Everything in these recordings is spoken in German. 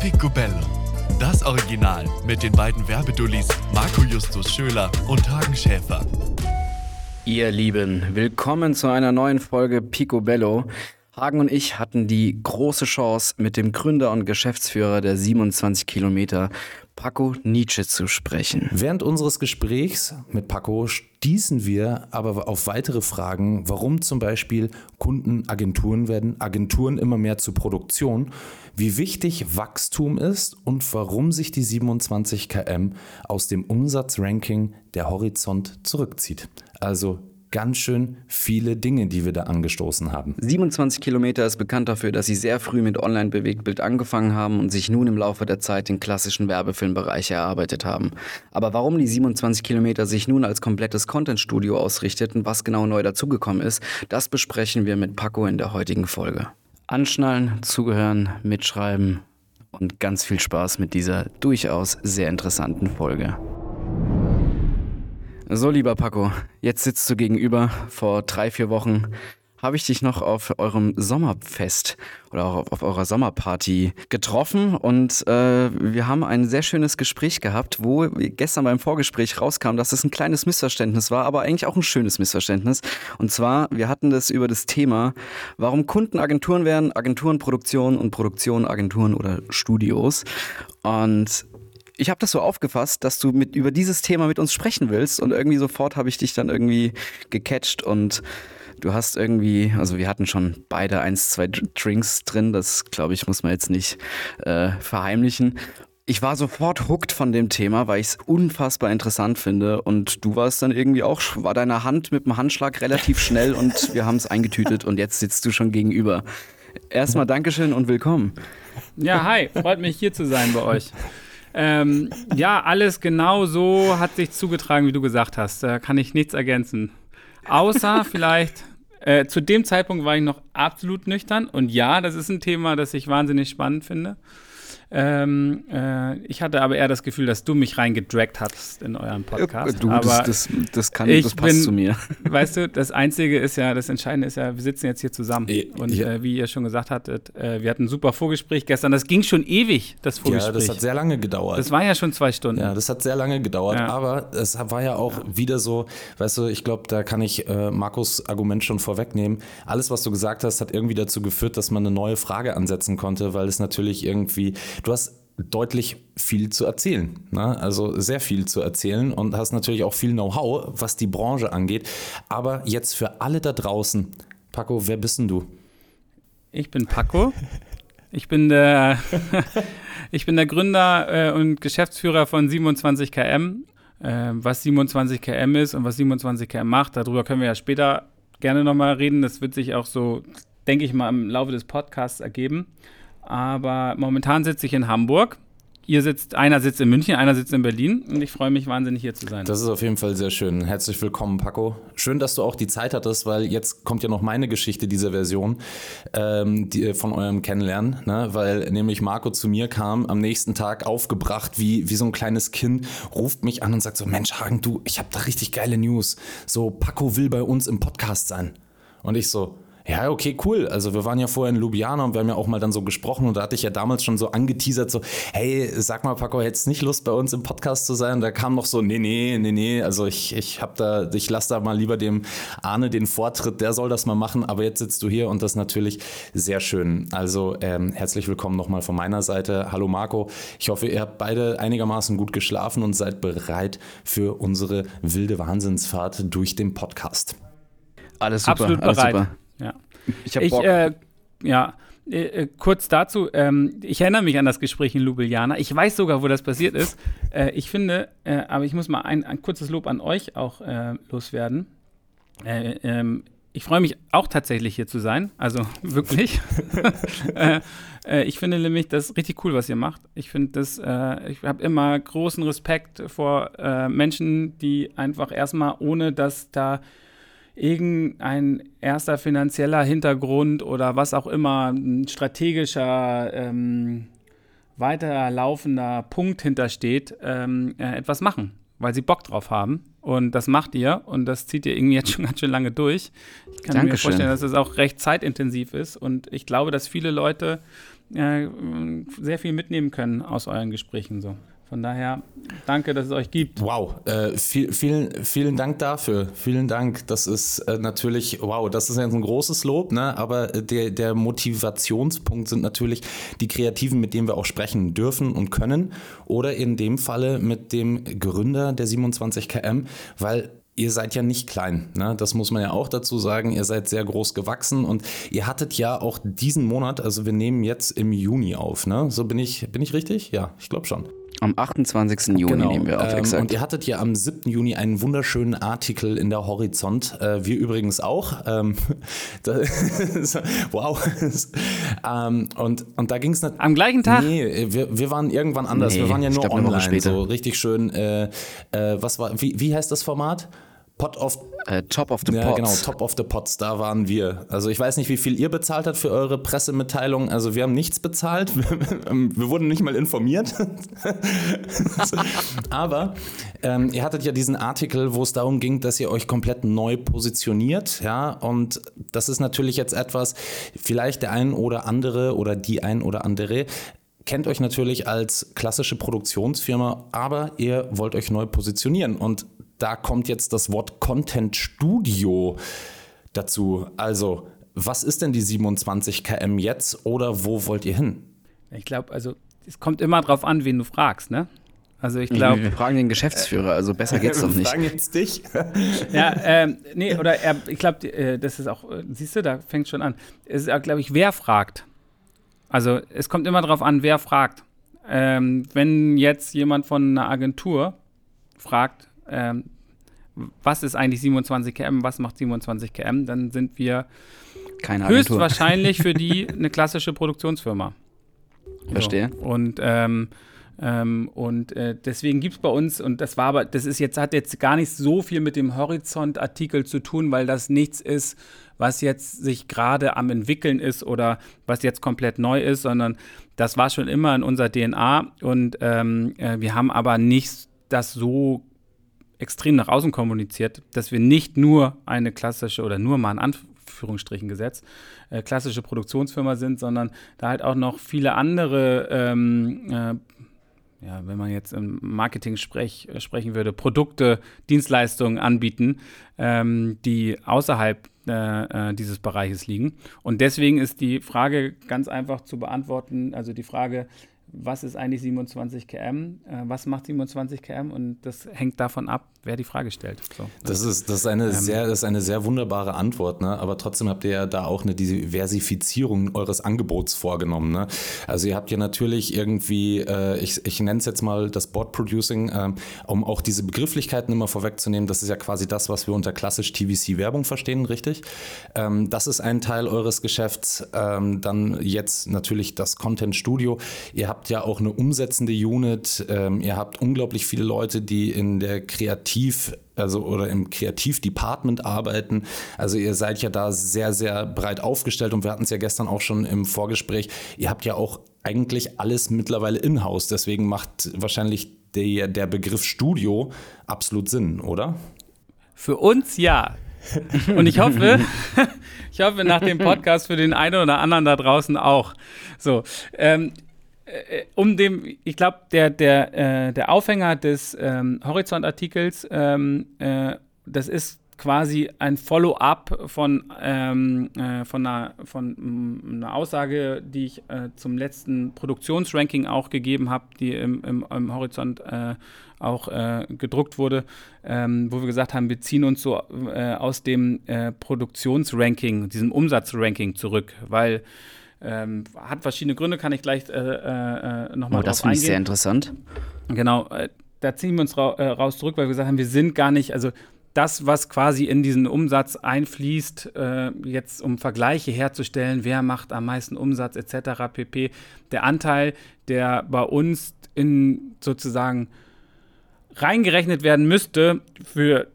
Picobello. Das Original mit den beiden Werbedullis Marco Justus Schöler und Hagen Schäfer. Ihr Lieben, willkommen zu einer neuen Folge Picobello. Hagen und ich hatten die große Chance, mit dem Gründer und Geschäftsführer der 27 Kilometer, Paco Nietzsche, zu sprechen. Während unseres Gesprächs mit Paco stießen wir aber auf weitere Fragen, warum zum Beispiel Kunden Agenturen werden, Agenturen immer mehr zur Produktion, wie wichtig Wachstum ist und warum sich die 27 km aus dem Umsatzranking der Horizont zurückzieht. Also ganz schön viele Dinge, die wir da angestoßen haben. 27 Kilometer ist bekannt dafür, dass sie sehr früh mit Online-Bewegtbild angefangen haben und sich nun im Laufe der Zeit den klassischen Werbefilmbereich erarbeitet haben. Aber warum die 27 Kilometer sich nun als komplettes Content-Studio ausrichtet und was genau neu dazugekommen ist, das besprechen wir mit Paco in der heutigen Folge. Anschnallen, zugehören, mitschreiben und ganz viel Spaß mit dieser durchaus sehr interessanten Folge. So, lieber Paco, jetzt sitzt du gegenüber. Vor drei, vier Wochen habe ich dich noch auf eurem Sommerfest oder auch auf, auf eurer Sommerparty getroffen und äh, wir haben ein sehr schönes Gespräch gehabt, wo gestern beim Vorgespräch rauskam, dass es ein kleines Missverständnis war, aber eigentlich auch ein schönes Missverständnis. Und zwar, wir hatten das über das Thema, warum Kunden Agenturen werden, Agenturen Produktion und Produktion Agenturen oder Studios. Und ich habe das so aufgefasst, dass du mit über dieses Thema mit uns sprechen willst und irgendwie sofort habe ich dich dann irgendwie gecatcht und du hast irgendwie, also wir hatten schon beide eins, zwei Drinks drin, das glaube ich muss man jetzt nicht äh, verheimlichen. Ich war sofort hooked von dem Thema, weil ich es unfassbar interessant finde und du warst dann irgendwie auch, war deine Hand mit dem Handschlag relativ schnell und wir haben es eingetütet und jetzt sitzt du schon gegenüber. Erstmal Dankeschön und willkommen. Ja, hi, freut mich hier zu sein bei euch. Ähm, ja, alles genau so hat sich zugetragen, wie du gesagt hast. Da kann ich nichts ergänzen. Außer vielleicht, äh, zu dem Zeitpunkt war ich noch absolut nüchtern. Und ja, das ist ein Thema, das ich wahnsinnig spannend finde. Ähm, äh, ich hatte aber eher das Gefühl, dass du mich reingedragt hast in euren Podcast. Du, aber das, das, das, kann, das passt bin, zu mir. Weißt du, das Einzige ist ja, das Entscheidende ist ja, wir sitzen jetzt hier zusammen. Und ja. äh, wie ihr schon gesagt hattet, äh, wir hatten ein super Vorgespräch gestern. Das ging schon ewig, das Vorgespräch. Ja, das hat sehr lange gedauert. Das war ja schon zwei Stunden. Ja, das hat sehr lange gedauert. Ja. Aber es war ja auch wieder so, weißt du, ich glaube, da kann ich äh, Markus Argument schon vorwegnehmen. Alles, was du gesagt hast, hat irgendwie dazu geführt, dass man eine neue Frage ansetzen konnte, weil es natürlich irgendwie, du hast deutlich viel zu erzählen. Ne? Also sehr viel zu erzählen und hast natürlich auch viel Know-how, was die Branche angeht. Aber jetzt für alle da draußen, Paco, wer bist denn du? Ich bin Paco. Ich bin der, ich bin der Gründer äh, und Geschäftsführer von 27KM. Äh, was 27KM ist und was 27KM macht, darüber können wir ja später gerne nochmal reden. Das wird sich auch so, denke ich mal, im Laufe des Podcasts ergeben. Aber momentan sitze ich in Hamburg. Ihr sitzt, einer sitzt in München, einer sitzt in Berlin und ich freue mich wahnsinnig hier zu sein. Das ist auf jeden Fall sehr schön. Herzlich willkommen, Paco. Schön, dass du auch die Zeit hattest, weil jetzt kommt ja noch meine Geschichte dieser Version ähm, die, von eurem Kennenlernen, ne? weil nämlich Marco zu mir kam, am nächsten Tag aufgebracht, wie, wie so ein kleines Kind, ruft mich an und sagt so, Mensch Hagen, du, ich habe da richtig geile News. So, Paco will bei uns im Podcast sein. Und ich so, ja, okay, cool. Also wir waren ja vorher in Ljubljana und wir haben ja auch mal dann so gesprochen und da hatte ich ja damals schon so angeteasert, so, hey, sag mal, Paco, hättest nicht Lust bei uns im Podcast zu sein? Und da kam noch so, nee, nee, nee, nee, also ich, ich hab da, ich lasse da mal lieber dem Arne den Vortritt, der soll das mal machen, aber jetzt sitzt du hier und das ist natürlich sehr schön. Also ähm, herzlich willkommen nochmal von meiner Seite. Hallo Marco, ich hoffe, ihr habt beide einigermaßen gut geschlafen und seid bereit für unsere wilde Wahnsinnsfahrt durch den Podcast. Alles super, Absolut alles bereit. super. Ja. Ich habe Bock. äh, ja, äh, äh, kurz dazu, ähm, ich erinnere mich an das Gespräch in Ljubljana. Ich weiß sogar, wo das passiert ist. Äh, ich finde, äh, aber ich muss mal ein, ein kurzes Lob an euch auch äh, loswerden. Äh, ähm, ich freue mich auch tatsächlich hier zu sein, also wirklich. ich finde nämlich das richtig cool, was ihr macht. Ich finde das, äh, ich habe immer großen Respekt vor Menschen, die einfach erstmal, ohne dass da irgendein erster finanzieller Hintergrund oder was auch immer, ein strategischer, ähm, weiterlaufender Punkt hintersteht, ähm, äh, etwas machen. weil sie Bock drauf haben. Und das macht ihr und das zieht ihr irgendwie jetzt schon ganz schön lange durch. Ich kann Dankeschön. mir vorstellen, dass es auch recht zeitintensiv ist. Und ich glaube, dass viele Leute äh, sehr viel mitnehmen können aus euren Gesprächen. So. Von daher, danke, dass es euch gibt. Wow, äh, viel, vielen, vielen Dank dafür. Vielen Dank. Das ist äh, natürlich, wow, das ist jetzt ein großes Lob, ne? aber der, der Motivationspunkt sind natürlich die Kreativen, mit denen wir auch sprechen dürfen und können. Oder in dem Falle mit dem Gründer der 27 km, weil ihr seid ja nicht klein. Ne? Das muss man ja auch dazu sagen. Ihr seid sehr groß gewachsen und ihr hattet ja auch diesen Monat, also wir nehmen jetzt im Juni auf. Ne? So bin ich, bin ich richtig? Ja, ich glaube schon. Am 28. Juni nehmen wir auf, Ähm, exakt. und ihr hattet ja am 7. Juni einen wunderschönen Artikel in der Horizont. Äh, wir übrigens auch. Ähm, wow. ähm, und, und da ging es Am gleichen Tag? Nee, wir, wir waren irgendwann anders. Nee, wir waren ja nur glaub, online. später. So richtig schön. Äh, äh, was war, wie, wie heißt das Format? Pot of äh, Top of the ja, Pots. genau, Top of the Pots, da waren wir. Also ich weiß nicht, wie viel ihr bezahlt habt für eure Pressemitteilung. Also wir haben nichts bezahlt. Wir wurden nicht mal informiert. Aber ähm, ihr hattet ja diesen Artikel, wo es darum ging, dass ihr euch komplett neu positioniert. Ja, und das ist natürlich jetzt etwas, vielleicht der ein oder andere oder die ein oder andere kennt euch natürlich als klassische Produktionsfirma, aber ihr wollt euch neu positionieren. Und da kommt jetzt das Wort Content Studio dazu. Also, was ist denn die 27 km jetzt oder wo wollt ihr hin? Ich glaube, also es kommt immer drauf an, wen du fragst, ne? Also ich wir glaube, fragen den Geschäftsführer, also besser geht's doch Wir nicht. fragen jetzt dich. ja, ähm, nee, oder er, ich glaube, äh, das ist auch, äh, siehst du, da fängt schon an. Es ist, glaube ich, wer fragt. Also es kommt immer drauf an, wer fragt. Ähm, wenn jetzt jemand von einer Agentur fragt, ähm, was ist eigentlich 27 km, was macht 27 km, dann sind wir höchstwahrscheinlich für die eine klassische Produktionsfirma. Verstehe. So. Und, ähm, ähm, und äh, deswegen gibt es bei uns, und das war aber, das ist jetzt, hat jetzt gar nicht so viel mit dem Horizont-Artikel zu tun, weil das nichts ist, was jetzt sich gerade am entwickeln ist oder was jetzt komplett neu ist, sondern das war schon immer in unserer DNA und ähm, äh, wir haben aber nicht das so extrem nach außen kommuniziert, dass wir nicht nur eine klassische oder nur mal in Anführungsstrichen gesetzt, äh, klassische Produktionsfirma sind, sondern da halt auch noch viele andere, ähm, äh, ja, wenn man jetzt im Marketing sprech, äh, sprechen würde, Produkte, Dienstleistungen anbieten, ähm, die außerhalb äh, äh, dieses Bereiches liegen. Und deswegen ist die Frage ganz einfach zu beantworten, also die Frage, was ist eigentlich 27 km, äh, was macht 27 km und das hängt davon ab, wer die Frage stellt. So. Das ist, das ist, eine, sehr, das ist eine sehr wunderbare Antwort, ne? aber trotzdem habt ihr ja da auch eine Diversifizierung eures Angebots vorgenommen. Ne? Also ihr habt ja natürlich irgendwie, äh, ich, ich nenne es jetzt mal das Board Producing, ähm, um auch diese Begrifflichkeiten immer vorwegzunehmen, das ist ja quasi das, was wir unter klassisch TVC-Werbung verstehen, richtig? Ähm, das ist ein Teil eures Geschäfts. Ähm, dann jetzt natürlich das Content Studio. Ihr habt ja auch eine umsetzende Unit, ähm, ihr habt unglaublich viele Leute, die in der Kreativ- also oder im Kreativdepartment arbeiten. Also ihr seid ja da sehr, sehr breit aufgestellt und wir hatten es ja gestern auch schon im Vorgespräch. Ihr habt ja auch eigentlich alles mittlerweile in-house. Deswegen macht wahrscheinlich der, der Begriff Studio absolut Sinn, oder? Für uns ja. Und ich hoffe, ich hoffe nach dem Podcast für den einen oder anderen da draußen auch. So, ähm, äh, um dem, ich glaube, der, der, äh, der Aufhänger des ähm, Horizont-Artikels, ähm, äh, das ist quasi ein Follow-up von, ähm, äh, von, einer, von mm, einer Aussage, die ich äh, zum letzten Produktionsranking auch gegeben habe, die im, im, im Horizont äh, auch äh, gedruckt wurde, ähm, wo wir gesagt haben, wir ziehen uns so äh, aus dem äh, Produktionsranking, diesem Umsatzranking zurück, weil ähm, hat verschiedene Gründe, kann ich gleich äh, äh, nochmal Oh, das finde ich sehr interessant. Genau, äh, da ziehen wir uns ra äh, raus zurück, weil wir gesagt haben, wir sind gar nicht, also das, was quasi in diesen Umsatz einfließt, äh, jetzt um Vergleiche herzustellen, wer macht am meisten Umsatz etc. pp. Der Anteil, der bei uns in sozusagen reingerechnet werden müsste für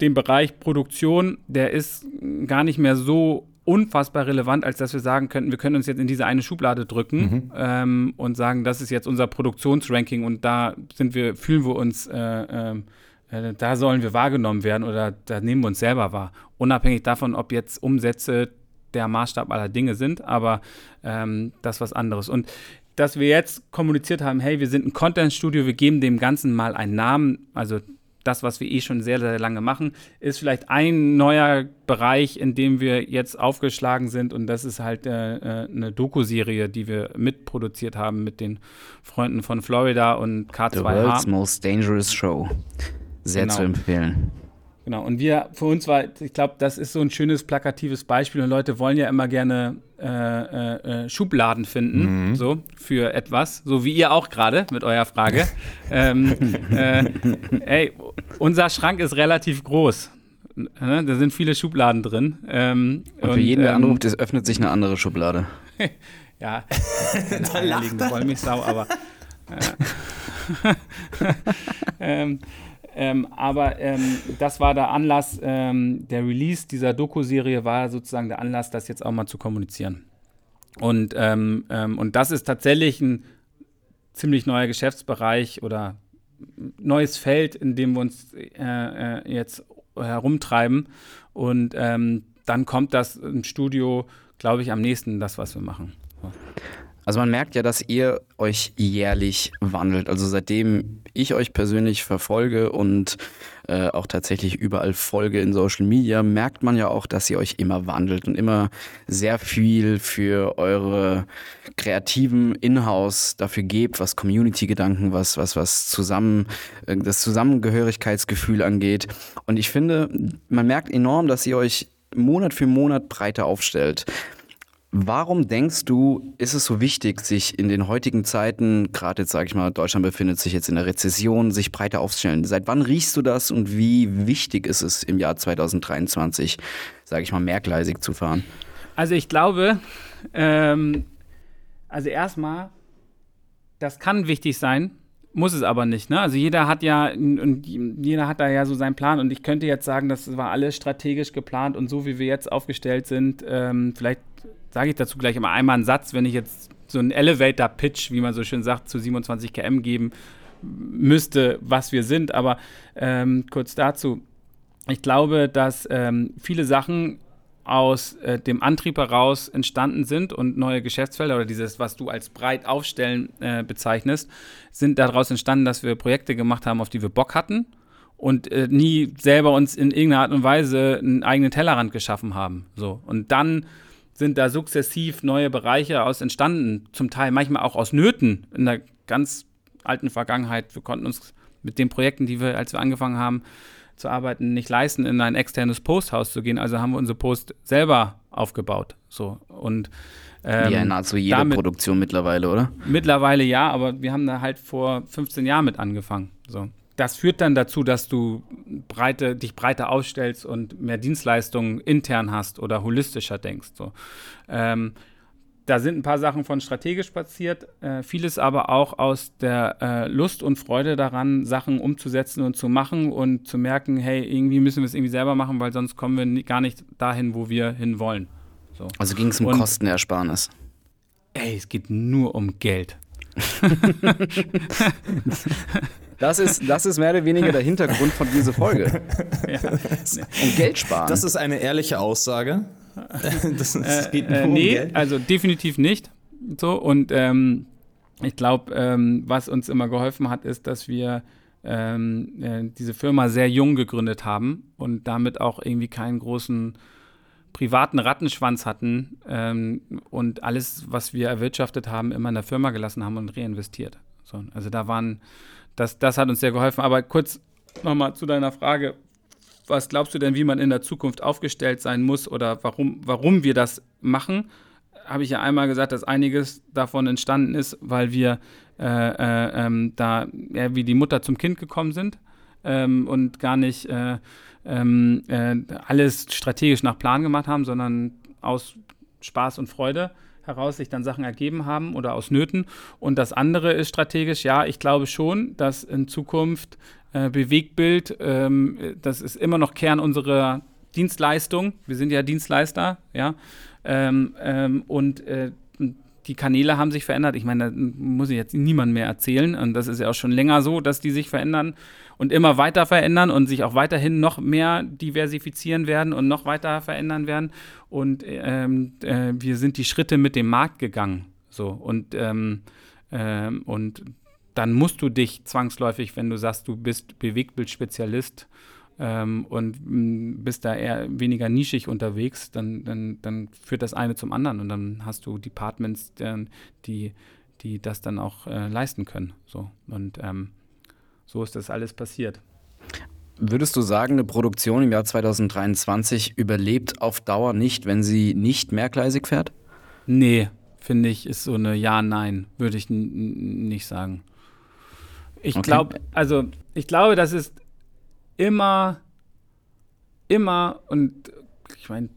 den Bereich Produktion, der ist gar nicht mehr so unfassbar relevant, als dass wir sagen könnten, wir können uns jetzt in diese eine Schublade drücken ähm, und sagen, das ist jetzt unser Produktionsranking und da sind wir, fühlen wir uns äh, ähm, Äh, da sollen wir wahrgenommen werden oder da nehmen wir uns selber wahr. Unabhängig davon, ob jetzt Umsätze der Maßstab aller Dinge sind, aber ähm, das ist was anderes. Und dass wir jetzt kommuniziert haben, hey, wir sind ein Content-Studio, wir geben dem Ganzen mal einen Namen, also das, was wir eh schon sehr, sehr lange machen, ist vielleicht ein neuer Bereich, in dem wir jetzt aufgeschlagen sind und das ist halt äh, äh eine Doku-Serie, die wir mitproduziert haben mit den Freunden von Florida und K2H. The World's Most Dangerous Show. Sehr genau. zu empfehlen. Genau, und wir, für uns war, ich glaube, das ist so ein schönes plakatives Beispiel und Leute wollen ja immer gerne äh, äh, äh, Schubladen finden, mhm. so, für etwas, so wie ihr auch gerade mit eurer Frage. ähm, äh, ey, unser Schrank ist relativ groß. Ne? Da sind viele Schubladen drin. Ähm, und für und, jeden, der ähm, anruft, es öffnet sich eine andere Schublade. ja, da lacht er. Wollmilchsau, aber. Äh, ähm, ähm, aber ähm, das war der Anlass, ähm, der Release dieser Doku-Serie war sozusagen der Anlass, das jetzt auch mal zu kommunizieren. Und, ähm, ähm, und das ist tatsächlich ein ziemlich neuer Geschäftsbereich oder neues Feld, in dem wir uns äh, äh, jetzt herumtreiben. Und ähm, dann kommt das im Studio, glaube ich, am nächsten, das, was wir machen. So. Also man merkt ja, dass ihr euch jährlich wandelt. Also seitdem ich euch persönlich verfolge und äh, auch tatsächlich überall folge in Social Media, merkt man ja auch, dass ihr euch immer wandelt und immer sehr viel für eure kreativen Inhouse dafür gebt, was Community-Gedanken, was, was, was zusammen, äh, das Zusammengehörigkeitsgefühl angeht. Und ich finde, man merkt enorm, dass ihr euch Monat für Monat breiter aufstellt. Warum denkst du, ist es so wichtig, sich in den heutigen Zeiten, gerade jetzt sage ich mal, Deutschland befindet sich jetzt in der Rezession, sich breiter aufzustellen? Seit wann riechst du das und wie wichtig ist es im Jahr 2023, sage ich mal, mehrgleisig zu fahren? Also ich glaube, ähm, also erstmal, das kann wichtig sein, muss es aber nicht. Ne? Also jeder hat ja und jeder hat da ja so seinen Plan und ich könnte jetzt sagen, das war alles strategisch geplant und so wie wir jetzt aufgestellt sind, ähm, vielleicht sage ich dazu gleich immer einmal einen Satz, wenn ich jetzt so einen Elevator-Pitch, wie man so schön sagt, zu 27 km geben müsste, was wir sind. Aber ähm, kurz dazu. Ich glaube, dass ähm, viele Sachen aus äh, dem Antrieb heraus entstanden sind und neue Geschäftsfelder oder dieses, was du als breit aufstellen äh, bezeichnest, sind daraus entstanden, dass wir Projekte gemacht haben, auf die wir Bock hatten und äh, nie selber uns in irgendeiner Art und Weise einen eigenen Tellerrand geschaffen haben. So. Und dann sind da sukzessiv neue Bereiche aus entstanden, zum Teil manchmal auch aus Nöten in der ganz alten Vergangenheit. Wir konnten uns mit den Projekten, die wir, als wir angefangen haben zu arbeiten, nicht leisten, in ein externes Posthaus zu gehen. Also haben wir unsere Post selber aufgebaut. So und ähm, ja, nahezu jede damit, Produktion mittlerweile, oder? Mittlerweile ja, aber wir haben da halt vor 15 Jahren mit angefangen. So das führt dann dazu, dass du breite, dich breiter ausstellst und mehr Dienstleistungen intern hast oder holistischer denkst. So. Ähm, da sind ein paar Sachen von strategisch passiert, äh, vieles aber auch aus der äh, Lust und Freude daran, Sachen umzusetzen und zu machen und zu merken, hey, irgendwie müssen wir es irgendwie selber machen, weil sonst kommen wir gar nicht dahin, wo wir hinwollen. So. Also ging es um und, Kostenersparnis. Ey, es geht nur um Geld. Das ist, das ist mehr oder weniger der Hintergrund von dieser Folge. Ja. Um Geld sparen. Das ist eine ehrliche Aussage. Das, das äh, geht nur äh, um nee, Geld. also definitiv nicht. So, und ähm, ich glaube, ähm, was uns immer geholfen hat, ist, dass wir ähm, äh, diese Firma sehr jung gegründet haben und damit auch irgendwie keinen großen privaten Rattenschwanz hatten ähm, und alles, was wir erwirtschaftet haben, immer in der Firma gelassen haben und reinvestiert. So, also da waren das, das hat uns sehr geholfen. Aber kurz nochmal zu deiner Frage. Was glaubst du denn, wie man in der Zukunft aufgestellt sein muss oder warum, warum wir das machen? Habe ich ja einmal gesagt, dass einiges davon entstanden ist, weil wir äh, äh, ähm, da ja, wie die Mutter zum Kind gekommen sind ähm, und gar nicht äh, ähm, äh, alles strategisch nach Plan gemacht haben, sondern aus Spaß und Freude heraus sich dann Sachen ergeben haben oder aus Nöten. Und das andere ist strategisch, ja, ich glaube schon, dass in Zukunft äh, Bewegtbild, ähm, das ist immer noch Kern unserer Dienstleistung. Wir sind ja Dienstleister, ja. Ähm, ähm, und äh, die Kanäle haben sich verändert. Ich meine, da muss ich jetzt niemand mehr erzählen. Und das ist ja auch schon länger so, dass die sich verändern und immer weiter verändern und sich auch weiterhin noch mehr diversifizieren werden und noch weiter verändern werden. Und ähm, äh, wir sind die Schritte mit dem Markt gegangen. So und ähm, ähm, und dann musst du dich zwangsläufig, wenn du sagst, du bist Bewegtbildspezialist ähm, und m, bist da eher weniger nischig unterwegs, dann, dann, dann führt das eine zum anderen und dann hast du Departments, die, die das dann auch äh, leisten können. So. Und ähm, so ist das alles passiert. Würdest du sagen, eine Produktion im Jahr 2023 überlebt auf Dauer nicht, wenn sie nicht mehrgleisig fährt? Nee, finde ich, ist so eine Ja-Nein, würde ich nicht sagen. Ich okay. glaube, also ich glaube, das ist immer, immer und ich meine,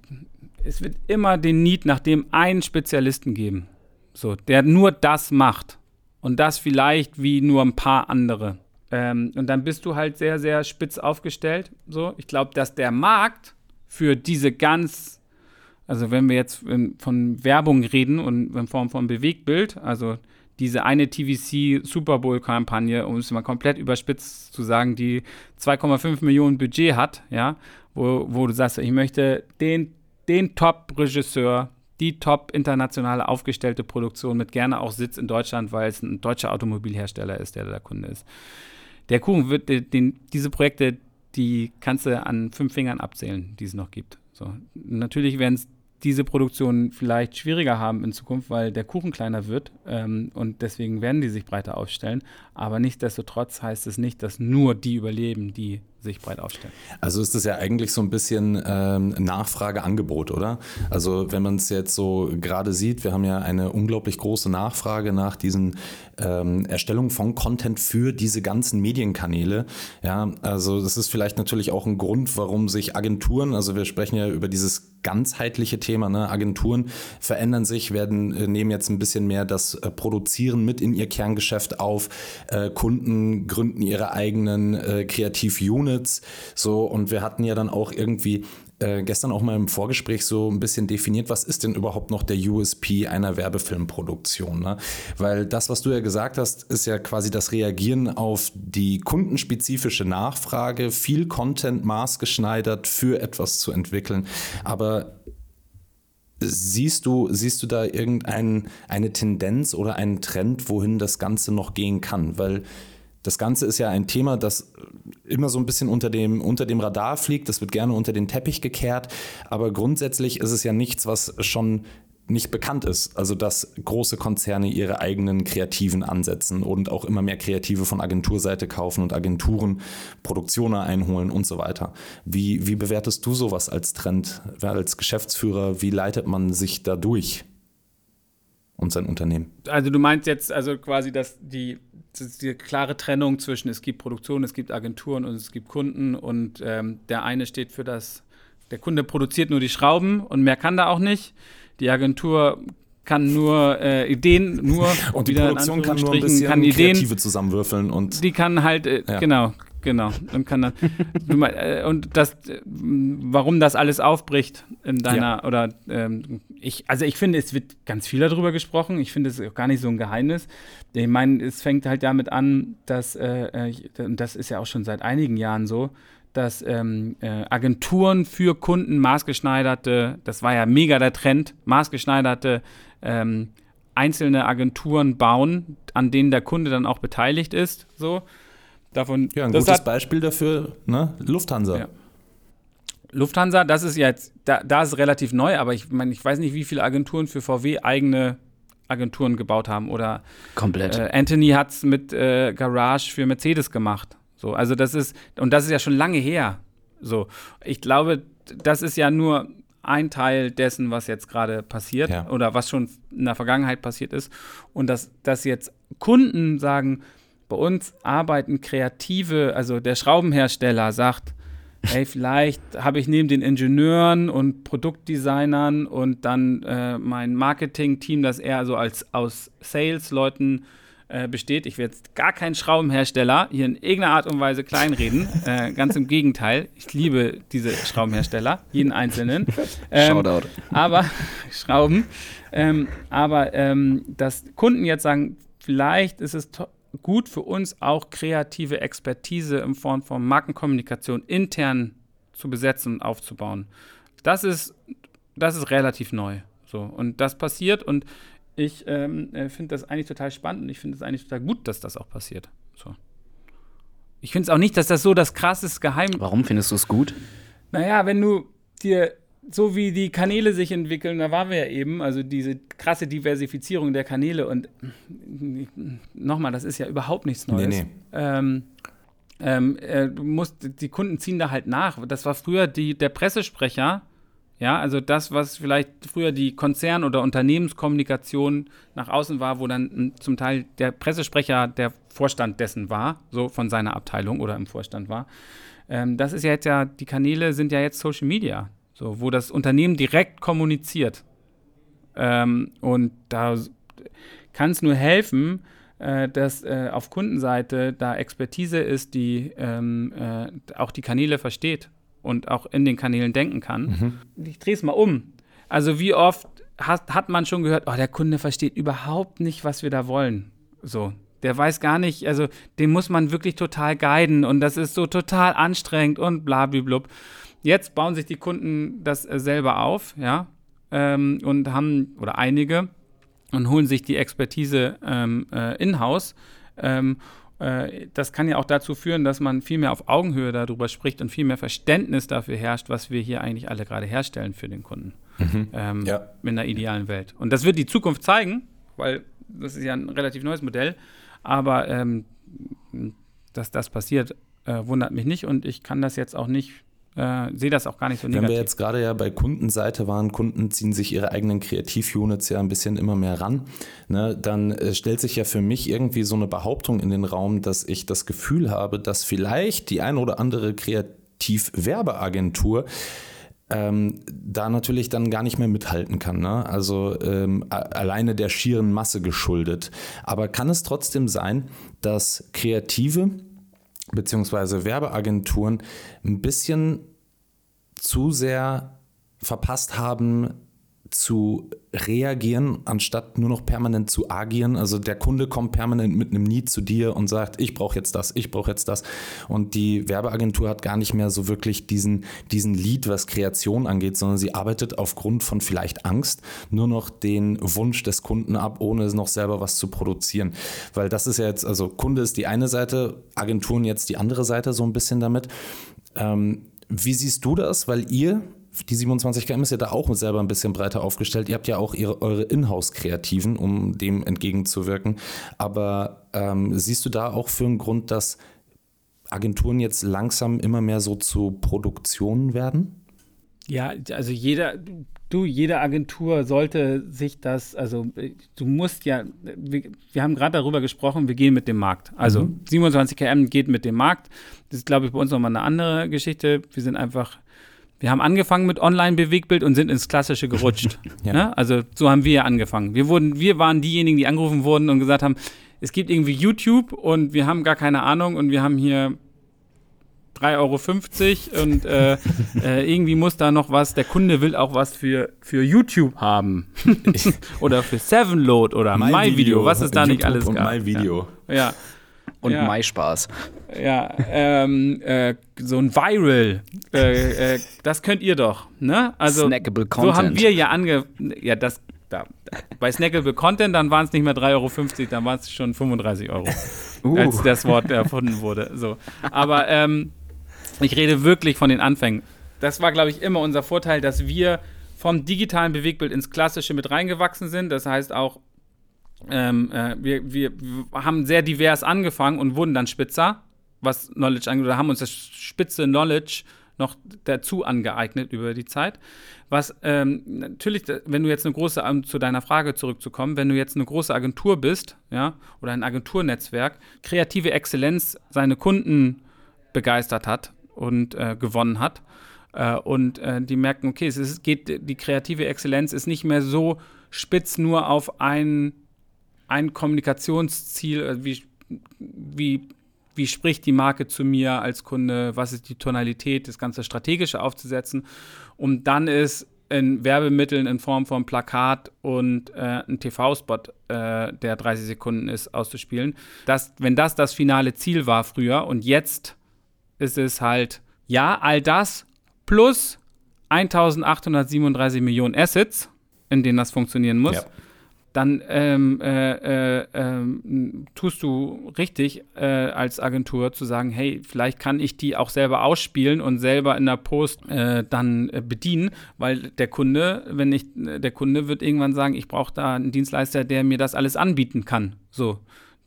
es wird immer den Need nach dem einen Spezialisten geben, so, der nur das macht und das vielleicht wie nur ein paar andere. Ähm, und dann bist du halt sehr, sehr spitz aufgestellt. So, ich glaube, dass der Markt für diese ganz, also wenn wir jetzt von Werbung reden und in Form von Bewegtbild, also diese eine TVC Super Bowl Kampagne, um es mal komplett überspitzt zu sagen, die 2,5 Millionen Budget hat, ja, wo, wo du sagst, ich möchte den, den Top-Regisseur, die top internationale aufgestellte Produktion mit gerne auch Sitz in Deutschland, weil es ein deutscher Automobilhersteller ist, der der Kunde ist. Der Kuchen wird, den, diese Projekte, die kannst du an fünf Fingern abzählen, die es noch gibt. So. Natürlich werden es diese Produktionen vielleicht schwieriger haben in Zukunft, weil der Kuchen kleiner wird ähm, und deswegen werden die sich breiter aufstellen. Aber nichtsdestotrotz heißt es nicht, dass nur die überleben, die sich breit aufstellen. Also ist das ja eigentlich so ein bisschen ähm, Nachfrage-Angebot, oder? Also wenn man es jetzt so gerade sieht, wir haben ja eine unglaublich große Nachfrage nach diesen ähm, Erstellung von Content für diese ganzen Medienkanäle. Ja, also das ist vielleicht natürlich auch ein Grund, warum sich Agenturen, also wir sprechen ja über dieses ganzheitliche Thema. Ne? Agenturen verändern sich, werden, äh, nehmen jetzt ein bisschen mehr das äh, Produzieren mit in ihr Kerngeschäft auf. Äh, Kunden gründen ihre eigenen äh, Kreativ-Units. So, und wir hatten ja dann auch irgendwie äh, gestern auch mal im Vorgespräch so ein bisschen definiert, was ist denn überhaupt noch der USP einer Werbefilmproduktion? Ne? Weil das, was du ja gesagt hast, ist ja quasi das Reagieren auf die kundenspezifische Nachfrage, viel Content maßgeschneidert für etwas zu entwickeln. Aber Siehst du, siehst du da irgendeine Tendenz oder einen Trend, wohin das Ganze noch gehen kann? Weil das Ganze ist ja ein Thema, das immer so ein bisschen unter dem, unter dem Radar fliegt. Das wird gerne unter den Teppich gekehrt. Aber grundsätzlich ist es ja nichts, was schon nicht bekannt ist. Also, dass große Konzerne ihre eigenen Kreativen ansetzen und auch immer mehr Kreative von Agenturseite kaufen und Agenturen Produktionen einholen und so weiter. Wie, wie bewertest du sowas als Trend? Als Geschäftsführer, wie leitet man sich da durch und sein Unternehmen? Also, du meinst jetzt also quasi, dass die die klare Trennung zwischen es gibt Produktion, es gibt Agenturen und es gibt Kunden und ähm, der eine steht für das, der Kunde produziert nur die Schrauben und mehr kann da auch nicht. Die Agentur kann nur äh, Ideen, nur und die Produktion kann nur ein bisschen kann Ideen, Kreative zusammenwürfeln und die kann halt äh, ja. genau genau und kann dann äh, und das warum das alles aufbricht in deiner ja. oder ähm, ich also ich finde es wird ganz viel darüber gesprochen ich finde es auch gar nicht so ein Geheimnis ich meine es fängt halt damit an dass äh, äh das ist ja auch schon seit einigen Jahren so dass ähm, äh, Agenturen für Kunden maßgeschneiderte, das war ja mega der Trend, maßgeschneiderte ähm, einzelne Agenturen bauen, an denen der Kunde dann auch beteiligt ist. So. Davon, ja, ein gutes hat, Beispiel dafür, ne? Lufthansa. Ja. Lufthansa, das ist jetzt, da, da ist relativ neu, aber ich meine, ich weiß nicht, wie viele Agenturen für VW eigene Agenturen gebaut haben oder komplett. Äh, Anthony hat es mit äh, Garage für Mercedes gemacht. So, also das ist, und das ist ja schon lange her. So, ich glaube, das ist ja nur ein Teil dessen, was jetzt gerade passiert ja. oder was schon in der Vergangenheit passiert ist. Und dass, dass jetzt Kunden sagen, bei uns arbeiten Kreative, also der Schraubenhersteller sagt, hey, vielleicht habe ich neben den Ingenieuren und Produktdesignern und dann äh, mein Marketing-Team, das eher so als aus Sales-Leuten äh, besteht. Ich werde jetzt gar keinen Schraubenhersteller hier in irgendeiner Art und Weise kleinreden. äh, ganz im Gegenteil. Ich liebe diese Schraubenhersteller, jeden einzelnen. Ähm, Shoutout. Aber Schrauben. Ähm, aber ähm, dass Kunden jetzt sagen, vielleicht ist es gut für uns auch kreative Expertise in Form von Markenkommunikation intern zu besetzen und aufzubauen. Das ist, das ist relativ neu. So. Und das passiert und ich ähm, äh, finde das eigentlich total spannend und ich finde es eigentlich total gut, dass das auch passiert. So. Ich finde es auch nicht, dass das so das krasseste Geheim. Warum findest du es gut? Naja, wenn du dir, so wie die Kanäle sich entwickeln, da waren wir ja eben, also diese krasse Diversifizierung der Kanäle und nochmal, das ist ja überhaupt nichts Neues. Nee, nee. Ähm, ähm, äh, du musst, die Kunden ziehen da halt nach. Das war früher die, der Pressesprecher, ja, also das, was vielleicht früher die Konzern- oder Unternehmenskommunikation nach außen war, wo dann zum Teil der Pressesprecher der Vorstand dessen war, so von seiner Abteilung oder im Vorstand war. Ähm, das ist ja jetzt ja, die Kanäle sind ja jetzt Social Media, so, wo das Unternehmen direkt kommuniziert. Ähm, und da kann es nur helfen, äh, dass äh, auf Kundenseite da Expertise ist, die ähm, äh, auch die Kanäle versteht und auch in den Kanälen denken kann. Ich drehe es mal um. Also wie oft hat, hat man schon gehört, oh, der Kunde versteht überhaupt nicht, was wir da wollen. So, der weiß gar nicht, also den muss man wirklich total guiden und das ist so total anstrengend und blablablub. Jetzt bauen sich die Kunden das äh, selber auf, ja, ähm, und haben, oder einige, und holen sich die Expertise ähm, äh, in-house. Ähm, äh, das kann ja auch dazu führen, dass man viel mehr auf Augenhöhe darüber spricht und viel mehr Verständnis dafür herrscht, was wir hier eigentlich alle gerade herstellen für den Kunden ähm, Ja. in der idealen Welt. Und das wird die Zukunft zeigen, weil das ist ja ein relativ neues Modell. Aber ähm, dass das passiert, äh, wundert mich nicht und ich kann das jetzt auch nicht, äh, sehe das auch gar nicht so Wenn wir negativ. jetzt gerade ja bei Kundenseite waren, Kunden ziehen sich ihre eigenen Kreativ-Units ja ein bisschen immer mehr ran, ne, dann äh, stellt sich ja für mich irgendwie so eine Behauptung in den Raum, dass ich das Gefühl habe, dass vielleicht die ein oder andere Kreativ-Werbeagentur ähm, da natürlich dann gar nicht mehr mithalten kann. Ne? Also ähm, alleine der schieren Masse geschuldet. Aber kann es trotzdem sein, dass Kreative beziehungsweise Werbeagenturen ein bisschen zu sehr verpasst haben zu reagieren, anstatt nur noch permanent zu agieren. Also der Kunde kommt permanent mit einem Need zu dir und sagt, ich brauche jetzt das, ich brauche jetzt das. Und die Werbeagentur hat gar nicht mehr so wirklich diesen, diesen Lead, was Kreation angeht, sondern sie arbeitet aufgrund von vielleicht Angst nur noch den Wunsch des Kunden ab, ohne noch selber was zu produzieren. Weil das ist ja jetzt, also Kunde ist die eine Seite, Agenturen jetzt die andere Seite so ein bisschen damit. Ähm, wie siehst du das? Weil ihr, die 27 KM ist ja da auch selber ein bisschen breiter aufgestellt. Ihr habt ja auch ihre, eure Inhouse-Kreativen, um dem entgegenzuwirken. Aber ähm, siehst du da auch für einen Grund, dass Agenturen jetzt langsam immer mehr so zu Produktionen werden? Ja, also jeder, du, jede Agentur sollte sich das, also du musst ja, wir, wir haben gerade darüber gesprochen, wir gehen mit dem Markt. Also 27 km geht mit dem Markt. Das ist, glaube ich, bei uns nochmal eine andere Geschichte. Wir sind einfach, wir haben angefangen mit Online-Bewegbild und sind ins Klassische gerutscht. Ja. ne? Also so haben wir ja angefangen. Wir, wurden, wir waren diejenigen, die angerufen wurden und gesagt haben, es gibt irgendwie YouTube und wir haben gar keine Ahnung und wir haben hier 3,50 Euro und äh, äh, irgendwie muss da noch was, der Kunde will auch was für, für YouTube haben. oder für Sevenload oder MyVideo, was es da nicht alles und gab. MyVideo. Ja. ja. Und Ja. Maispaß. Ja, ähm, äh, so ein Viral, äh, äh, das könnt ihr doch, ne? Also Snackable so haben Content. wir ja ange, ja das, da, bei Snackable Content, dann waren es nicht mehr 3,50 Euro, dann waren es schon 35 Euro, Uh. als das Wort erfunden wurde. So, aber ähm, ich rede wirklich von den Anfängen. Das war, glaube ich, immer unser Vorteil, dass wir vom digitalen Bewegbild ins Klassische mit reingewachsen sind. Das heißt auch, ähm, äh, wir, wir, haben sehr divers angefangen und wurden dann spitzer, was Knowledge angeht, oder haben uns das spitze Knowledge noch dazu angeeignet über die Zeit. Was ähm, natürlich, wenn du jetzt eine große, um zu deiner Frage zurückzukommen, wenn du jetzt eine große Agentur bist, ja, oder ein Agenturnetzwerk, kreative Exzellenz seine Kunden begeistert hat und äh, gewonnen hat. Äh, und äh, die merken, okay, es ist, geht, die kreative Exzellenz ist nicht mehr so spitz nur auf ein, ein Kommunikationsziel, äh, wie, wie, wie spricht die Marke zu mir als Kunde, was ist die Tonalität, das ganze Strategische aufzusetzen. Und dann ist in Werbemitteln in Form von Plakat und äh, ein TV-Spot, äh, der 30 Sekunden ist, auszuspielen. Das, wenn das das finale Ziel war früher und jetzt ist es halt, ja, all das plus 1837 Millionen Assets, in denen das funktionieren muss. Ja dann ähm, äh, äh, ähm, tust du richtig äh, als Agentur zu sagen, hey, vielleicht kann ich die auch selber ausspielen und selber in der Post äh, dann äh, bedienen, weil der Kunde, wenn ich, der Kunde wird irgendwann sagen, ich brauche da einen Dienstleister, der mir das alles anbieten kann. So.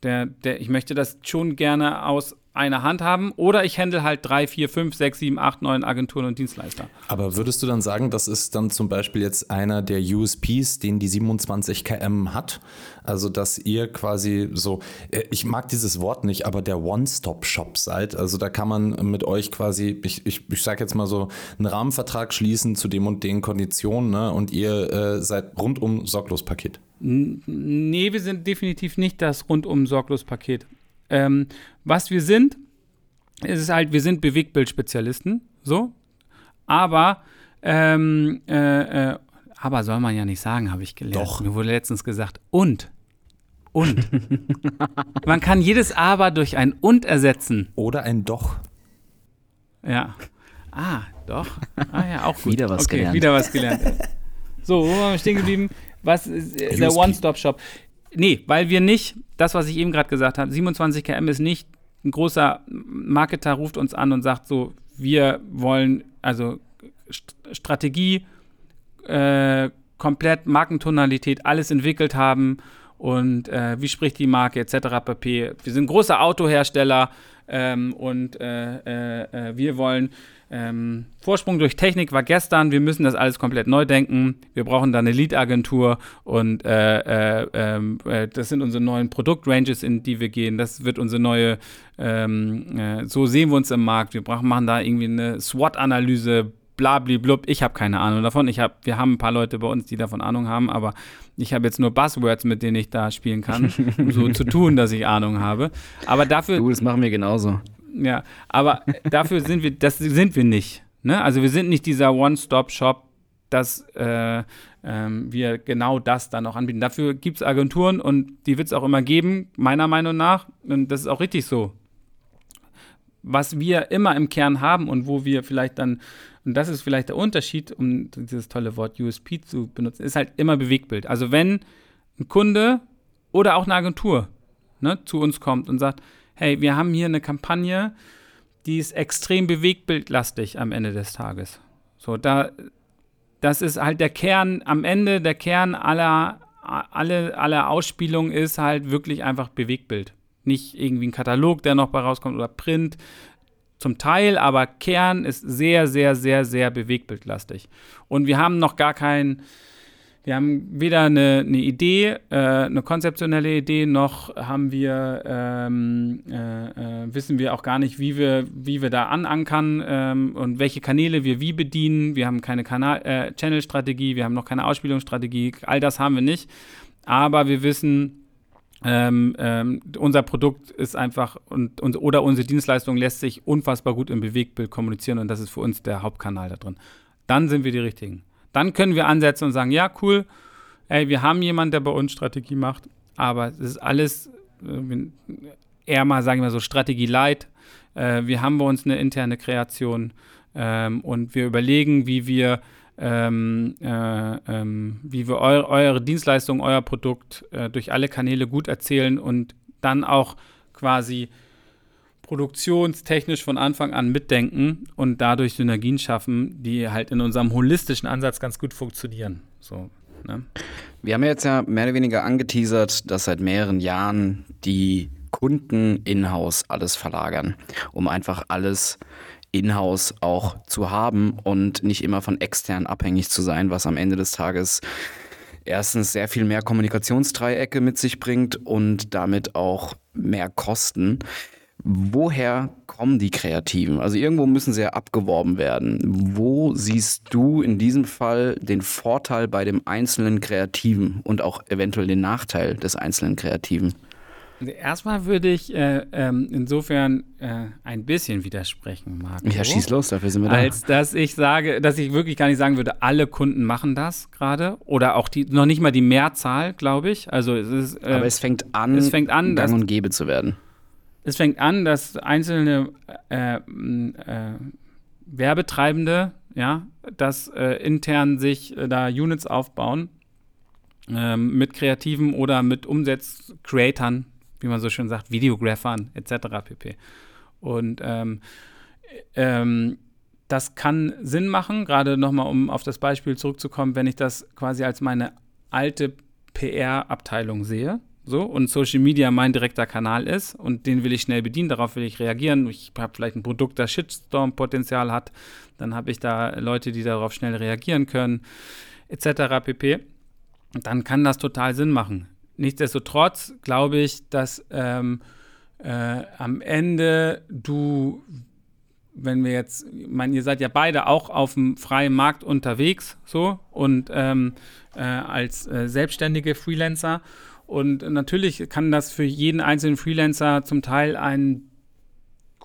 Der, der, ich möchte das schon gerne aus eine Hand haben oder ich handle halt drei, vier, fünf, sechs, sieben, acht, neun Agenturen und Dienstleister. Aber würdest du dann sagen, das ist dann zum Beispiel jetzt einer der USPs, den die 27 km hat? Also, dass ihr quasi so, äh, ich mag dieses Wort nicht, aber der One-Stop-Shop seid. Also, da kann man mit euch quasi, ich, ich, ich sage jetzt mal so, einen Rahmenvertrag schließen zu dem und den Konditionen ne? und ihr äh, seid rundum sorglos Paket. Nee, wir sind definitiv nicht das rundum sorglos Paket. Ähm, was wir sind, ist halt, wir sind Bewegtbildspezialisten, so. Aber, ähm, äh, äh, aber soll man ja nicht sagen, habe ich gelernt. Doch. Mir wurde letztens gesagt, und. Und. man kann jedes Aber durch ein Und ersetzen. Oder ein Doch. Ja. Ah, doch. Ah ja, auch gut. Wieder was okay, gelernt. Wieder was gelernt. So, wo waren wir stehen geblieben? Was ist äh, der One-Stop-Shop? Nee, weil wir nicht, das, was ich eben gerade gesagt habe, 27 km ist nicht ein großer Marketer ruft uns an und sagt so, wir wollen also St Strategie, äh, komplett Markentonalität, alles entwickelt haben und äh, wie spricht die Marke etc. pp. Wir sind großer Autohersteller ähm, und äh, äh, äh wir wollen ähm, Vorsprung durch Technik war gestern, wir müssen das alles komplett neu denken. Wir brauchen da eine Lead-Agentur und äh, äh, ähm, äh, das sind unsere neuen Produktranges, in die wir gehen. Das wird unsere neue, ähm, äh, so sehen wir uns im Markt. Wir brauchen, machen da irgendwie eine SWOT-Analyse, blub. Ich habe keine Ahnung davon. Ich hab, wir haben ein paar Leute bei uns, die davon Ahnung haben, aber ich habe jetzt nur Buzzwords, mit denen ich da spielen kann, um so zu tun, dass ich Ahnung habe. Aber dafür. Du, das machen wir genauso. Ja, aber dafür sind wir, das sind wir nicht. Ne? Also wir sind nicht dieser One-Stop-Shop, dass äh, ähm, wir genau das dann auch anbieten. Dafür gibt es Agenturen und die wird es auch immer geben, meiner Meinung nach. Und das ist auch richtig so. Was wir immer im Kern haben und wo wir vielleicht dann, und das ist vielleicht der Unterschied, um dieses tolle Wort USP zu benutzen, ist halt immer Bewegtbild. Also wenn ein Kunde oder auch eine Agentur ne, zu uns kommt und sagt, hey, wir haben hier eine Kampagne, die ist extrem bewegtbildlastig am Ende des Tages. So, da, das ist halt der Kern, am Ende der Kern aller, alle, aller Ausspielungen ist halt wirklich einfach Bewegtbild. Nicht irgendwie ein Katalog, der noch bei rauskommt oder Print. Zum Teil, aber Kern ist sehr, sehr, sehr, sehr bewegtbildlastig. Und wir haben noch gar keinen wir haben weder eine, eine Idee, äh, eine konzeptionelle Idee, noch haben wir, ähm, äh, äh, wissen wir auch gar nicht, wie wir, wie wir da anankern ähm, und welche Kanäle wir wie bedienen. Wir haben keine äh, Channel-Strategie, wir haben noch keine Ausspielungsstrategie, all das haben wir nicht. Aber wir wissen, ähm, ähm, unser Produkt ist einfach und, und, oder unsere Dienstleistung lässt sich unfassbar gut im Bewegtbild kommunizieren und das ist für uns der Hauptkanal da drin. Dann sind wir die Richtigen. Dann können wir ansetzen und sagen, ja, cool, ey, wir haben jemanden, der bei uns Strategie macht, aber es ist alles äh, eher mal, sagen wir so, Strategie light. Äh, wir haben bei uns eine interne Kreation ähm, und wir überlegen, wie wir ähm, äh, ähm, wie wir eu eure Dienstleistung, euer Produkt durch alle Kanäle gut erzählen und dann auch quasi produktionstechnisch von Anfang an mitdenken und dadurch Synergien schaffen, die halt in unserem holistischen Ansatz ganz gut funktionieren. So, ne? Wir haben jetzt ja mehr oder weniger angeteasert, dass seit mehreren Jahren die Kunden in-house alles verlagern, um einfach alles in-house auch zu haben und nicht immer von extern abhängig zu sein, was am Ende des Tages erstens sehr viel mehr Kommunikationsdreiecke mit sich bringt und damit auch mehr Kosten. Woher kommen die Kreativen? Also irgendwo müssen sie ja abgeworben werden. Wo siehst du in diesem Fall den Vorteil bei dem einzelnen Kreativen und auch eventuell den Nachteil des einzelnen Kreativen? Also erstmal würde ich äh, ähm, insofern äh, ein bisschen widersprechen, Marco. Ja, schieß los, dafür sind wir da. Als dass ich sage, dass ich wirklich gar nicht sagen würde, alle Kunden machen das gerade. Oder auch die, noch nicht mal die Mehrzahl, glaube ich. Also es ist, äh, Aber es fängt an, es fängt an gang und gäbe zu werden. Es fängt an, dass einzelne äh, äh, Werbetreibende, ja, dass äh, intern sich da Units aufbauen ähm, mit Kreativen oder mit Umsetz-Creatern, wie man so schön sagt, Videographern etc. pp. Und ähm, ähm, das kann Sinn machen, gerade nochmal, um auf das Beispiel zurückzukommen, wenn ich das quasi als meine alte PR-Abteilung sehe. So, und Social Media mein direkter Kanal ist und den will ich schnell bedienen, darauf will ich reagieren. Ich habe vielleicht ein Produkt, das Shitstorm-Potenzial hat, dann habe ich da Leute, die darauf schnell reagieren können, etc. pp. Dann kann das total Sinn machen. Nichtsdestotrotz glaube ich, dass ähm, äh, am Ende du, wenn wir jetzt, ich meine, ihr seid ja beide auch auf dem freien Markt unterwegs, so und ähm, äh, als äh, selbstständige Freelancer. Und natürlich kann das für jeden einzelnen Freelancer zum Teil ein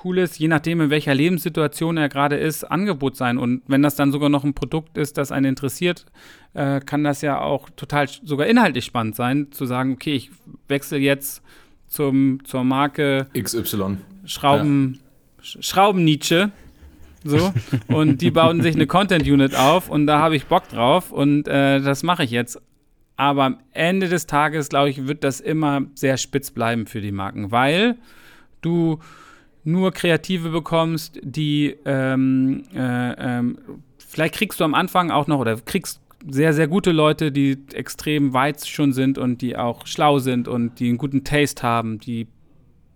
cooles, je nachdem, in welcher Lebenssituation er gerade ist, Angebot sein. Und wenn das dann sogar noch ein Produkt ist, das einen interessiert, äh, kann das ja auch total sogar inhaltlich spannend sein, zu sagen, okay, ich wechsle jetzt zum, zur Marke XY. Schrauben, ja. Schrauben Nietzsche. So, und die bauen sich eine Content Unit auf und da habe ich Bock drauf und äh, das mache ich jetzt. Aber am Ende des Tages, glaube ich, wird das immer sehr spitz bleiben für die Marken, weil du nur Kreative bekommst, die ähm, äh, ähm, vielleicht kriegst du am Anfang auch noch oder kriegst sehr, sehr gute Leute, die extrem weit schon sind und die auch schlau sind und die einen guten Taste haben, die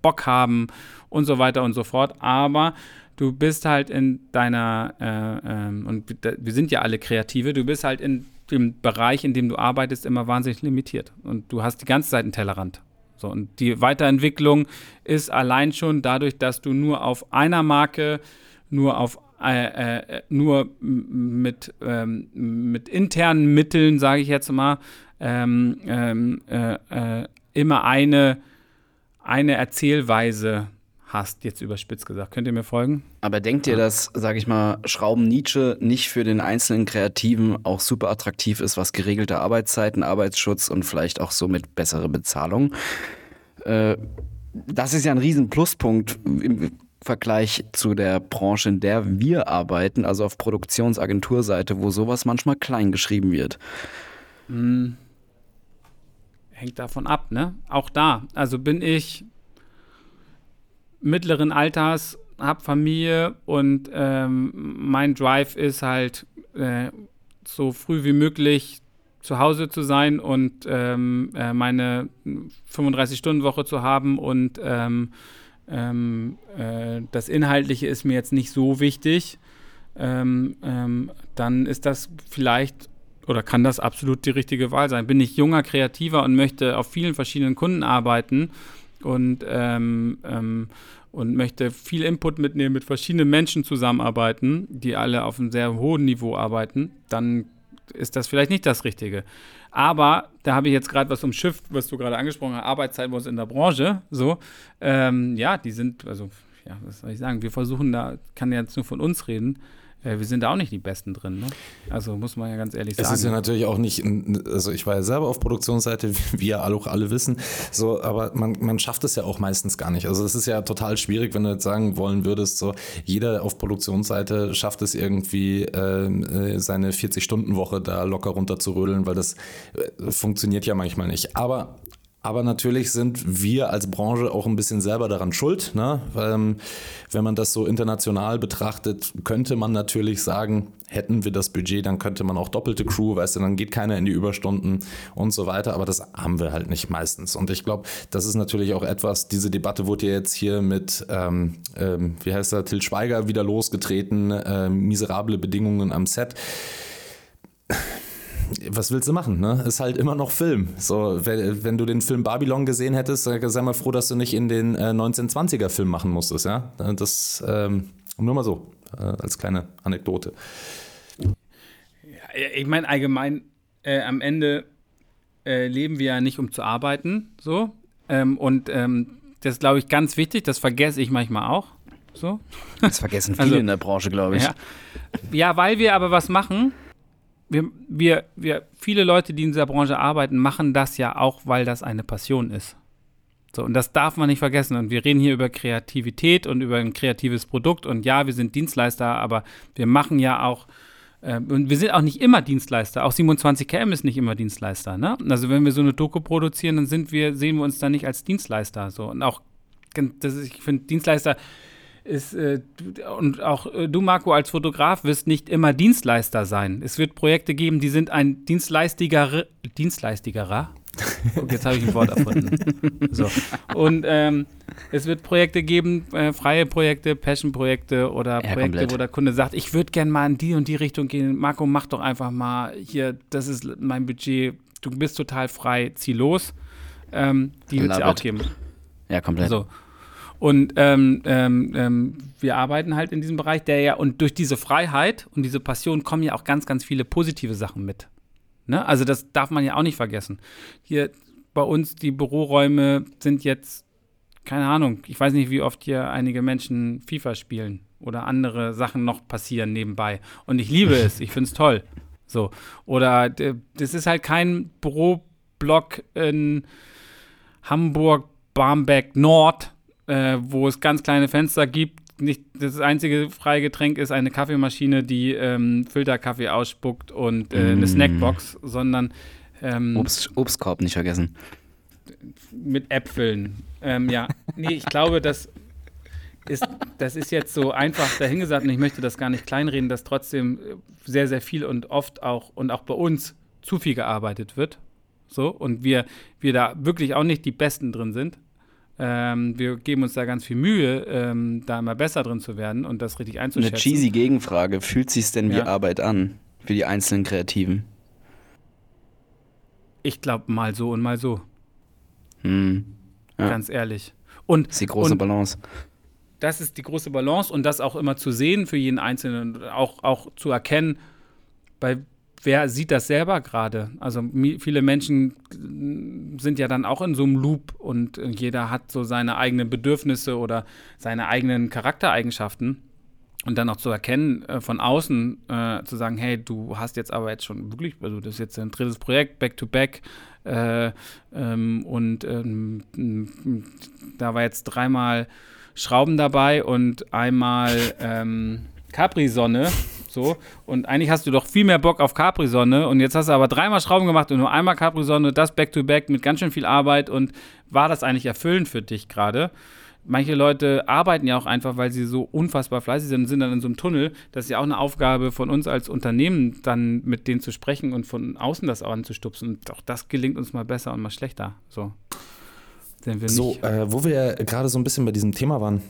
Bock haben und so weiter und so fort. Aber du bist halt in deiner, äh, ähm, und wir sind ja alle Kreative, du bist halt in dem Bereich, in dem du arbeitest, immer wahnsinnig limitiert. Und du hast die ganze Zeit einen Tellerrand. So, und die Weiterentwicklung ist allein schon dadurch, dass du nur auf einer Marke, nur auf äh, äh, nur mit, ähm, mit internen Mitteln, sage ich jetzt mal, ähm, ähm äh, äh, immer eine, eine Erzählweise hast, jetzt überspitzt gesagt. Könnt ihr mir folgen? Aber denkt ihr, dass, sage ich mal, Schrauben Nietzsche nicht für den einzelnen Kreativen auch super attraktiv ist, was geregelte Arbeitszeiten, Arbeitsschutz und vielleicht auch somit bessere Bezahlung? Äh, das ist ja ein riesen Pluspunkt im Vergleich zu der Branche, in der wir arbeiten, also auf Produktionsagenturseite, wo sowas manchmal klein geschrieben wird. Hm. Hängt davon ab, ne? Auch da. Also bin ich mittleren Alters, habe Familie und ähm, mein Drive ist halt äh, so früh wie möglich zu Hause zu sein und ähm, äh, meine 35-Stunden-Woche zu haben und ähm, ähm, äh, das Inhaltliche ist mir jetzt nicht so wichtig, ähm, ähm, dann ist das vielleicht oder kann das absolut die richtige Wahl sein. Bin ich junger, kreativer und möchte auf vielen verschiedenen Kunden arbeiten und, ähm, ähm, und möchte viel Input mitnehmen, mit verschiedenen Menschen zusammenarbeiten, die alle auf einem sehr hohen Niveau arbeiten, dann ist das vielleicht nicht das Richtige. Aber da habe ich jetzt gerade was um Schiff, was du gerade angesprochen hast, Arbeitszeit bei uns in der Branche. So, ähm, ja, die sind, also, ja, was soll ich sagen? Wir versuchen da, kann jetzt nur von uns reden. Äh, wir sind da auch nicht die Besten drin. Ne? Also muss man ja ganz ehrlich sagen. Es ist ja natürlich auch nicht, also ich war ja selber auf Produktionsseite, wie ja auch alle wissen, so, aber man, man schafft es ja auch meistens gar nicht. Also es ist ja total schwierig, wenn du jetzt sagen wollen würdest, so jeder auf Produktionsseite schafft es irgendwie, ähm, äh, seine 40-Stunden-Woche da locker runter zu rödeln, weil das äh, funktioniert ja manchmal nicht. Aber aber natürlich sind wir als Branche auch ein bisschen selber daran schuld. Ne? Ähm, wenn man das so international betrachtet, könnte man natürlich sagen, hätten wir das Budget, dann könnte man auch doppelte Crew, weißt du, dann geht keiner in die Überstunden und so weiter. Aber das haben wir halt nicht meistens. Und ich glaube, das ist natürlich auch etwas, diese Debatte wurde ja jetzt hier mit, ähm, ähm, wie heißt er, Till Schweiger wieder losgetreten, äh, miserable Bedingungen am Set was willst du machen? Ne? Ist halt immer noch Film. So, wenn, wenn du den Film Babylon gesehen hättest, sei mal froh, dass du nicht in den äh, 1920er Film machen musstest. Ja, das ähm, nur mal so äh, als kleine Anekdote. Ja, ich meine allgemein äh, am Ende äh, leben wir ja nicht um zu arbeiten, so ähm, und ähm, das ist glaube ich ganz wichtig. Das vergesse ich manchmal auch. So. Das vergessen viele also, in der Branche, glaube ich. Ja. ja, weil wir aber was machen, wir, wir, wir, viele Leute, die in dieser Branche arbeiten, machen das ja auch, weil das eine Passion ist. So, und das darf man nicht vergessen. Und wir reden hier über Kreativität und über ein kreatives Produkt. Und ja, wir sind Dienstleister, aber wir machen ja auch, äh, und wir sind auch nicht immer Dienstleister. Auch 27KM ist nicht immer Dienstleister. Ne? Also wenn wir so eine Doku produzieren, dann sind wir, sehen wir uns da nicht als Dienstleister. So. Und auch, das ist, ich finde, Dienstleister ist, äh, und auch äh, du, Marco, als Fotograf wirst nicht immer Dienstleister sein. Es wird Projekte geben, die sind ein Dienstleistiger, Dienstleistigerer. Und jetzt habe ich ein Wort erfunden. So. Und ähm, es wird Projekte geben, äh, freie Projekte, Passion-Projekte oder ja, Projekte, komplett. wo der Kunde sagt, ich würde gerne mal in die und die Richtung gehen. Marco, mach doch einfach mal hier, das ist mein Budget, du bist total frei, zieh los. Ähm, die wird es ja auch geben. Ja, komplett. So. Und ähm, ähm, ähm, wir arbeiten halt in diesem Bereich, der ja, und durch diese Freiheit und diese Passion kommen ja auch ganz, ganz viele positive Sachen mit. Ne? Also das darf man ja auch nicht vergessen. Hier bei uns, die Büroräume sind jetzt, keine Ahnung, ich weiß nicht, wie oft hier einige Menschen FIFA spielen oder andere Sachen noch passieren nebenbei. Und ich liebe es, ich finde es toll. So. Oder das ist halt kein Büroblock in Hamburg, Barmbek Nord, äh, wo es ganz kleine Fenster gibt. Nicht, das einzige freie Getränk ist eine Kaffeemaschine, die ähm, Filterkaffee ausspuckt und äh, eine mm. Snackbox, sondern ähm, Obst, Obstkorb nicht vergessen. Mit Äpfeln. Ähm, ja, nee, ich glaube, das ist, das ist jetzt so einfach dahingesagt und ich möchte das gar nicht kleinreden, dass trotzdem sehr, sehr viel und oft auch und auch bei uns zu viel gearbeitet wird. So, und wir, wir da wirklich auch nicht die Besten drin sind. Ähm, wir geben uns da ganz viel Mühe, ähm, da immer besser drin zu werden und das richtig einzuschätzen. Eine cheesy Gegenfrage. Fühlt sich denn wie ja. Arbeit an für die einzelnen Kreativen? Ich glaube mal so und mal so. Hm. Ja. Ganz ehrlich. Und, das ist die große Balance. Das ist die große Balance und das auch immer zu sehen für jeden Einzelnen und auch, auch zu erkennen, bei wer sieht das selber gerade? Also viele Menschen sind ja dann auch in so einem Loop und jeder hat so seine eigenen Bedürfnisse oder seine eigenen Charaktereigenschaften. Und dann auch zu erkennen, äh, von außen äh, zu sagen, hey, du hast jetzt aber jetzt schon wirklich, also das ist jetzt ein drittes Projekt, Back-to-Back, -back, äh, ähm, und ähm, da war jetzt dreimal Schrauben dabei und einmal ähm, Capri-Sonne so. Und eigentlich hast du doch viel mehr Bock auf Capri-Sonne. Und jetzt hast du aber dreimal Schrauben gemacht und nur einmal Capri-Sonne, das Back-to-Back -back mit ganz schön viel Arbeit. Und war das eigentlich erfüllend für dich gerade? Manche Leute arbeiten ja auch einfach, weil sie so unfassbar fleißig sind und sind dann in so einem Tunnel. Das ist ja auch eine Aufgabe von uns als Unternehmen, dann mit denen zu sprechen und von außen das anzustupsen. Und auch das gelingt uns mal besser und mal schlechter. So. so, äh, wo wir gerade so ein bisschen bei diesem Thema waren,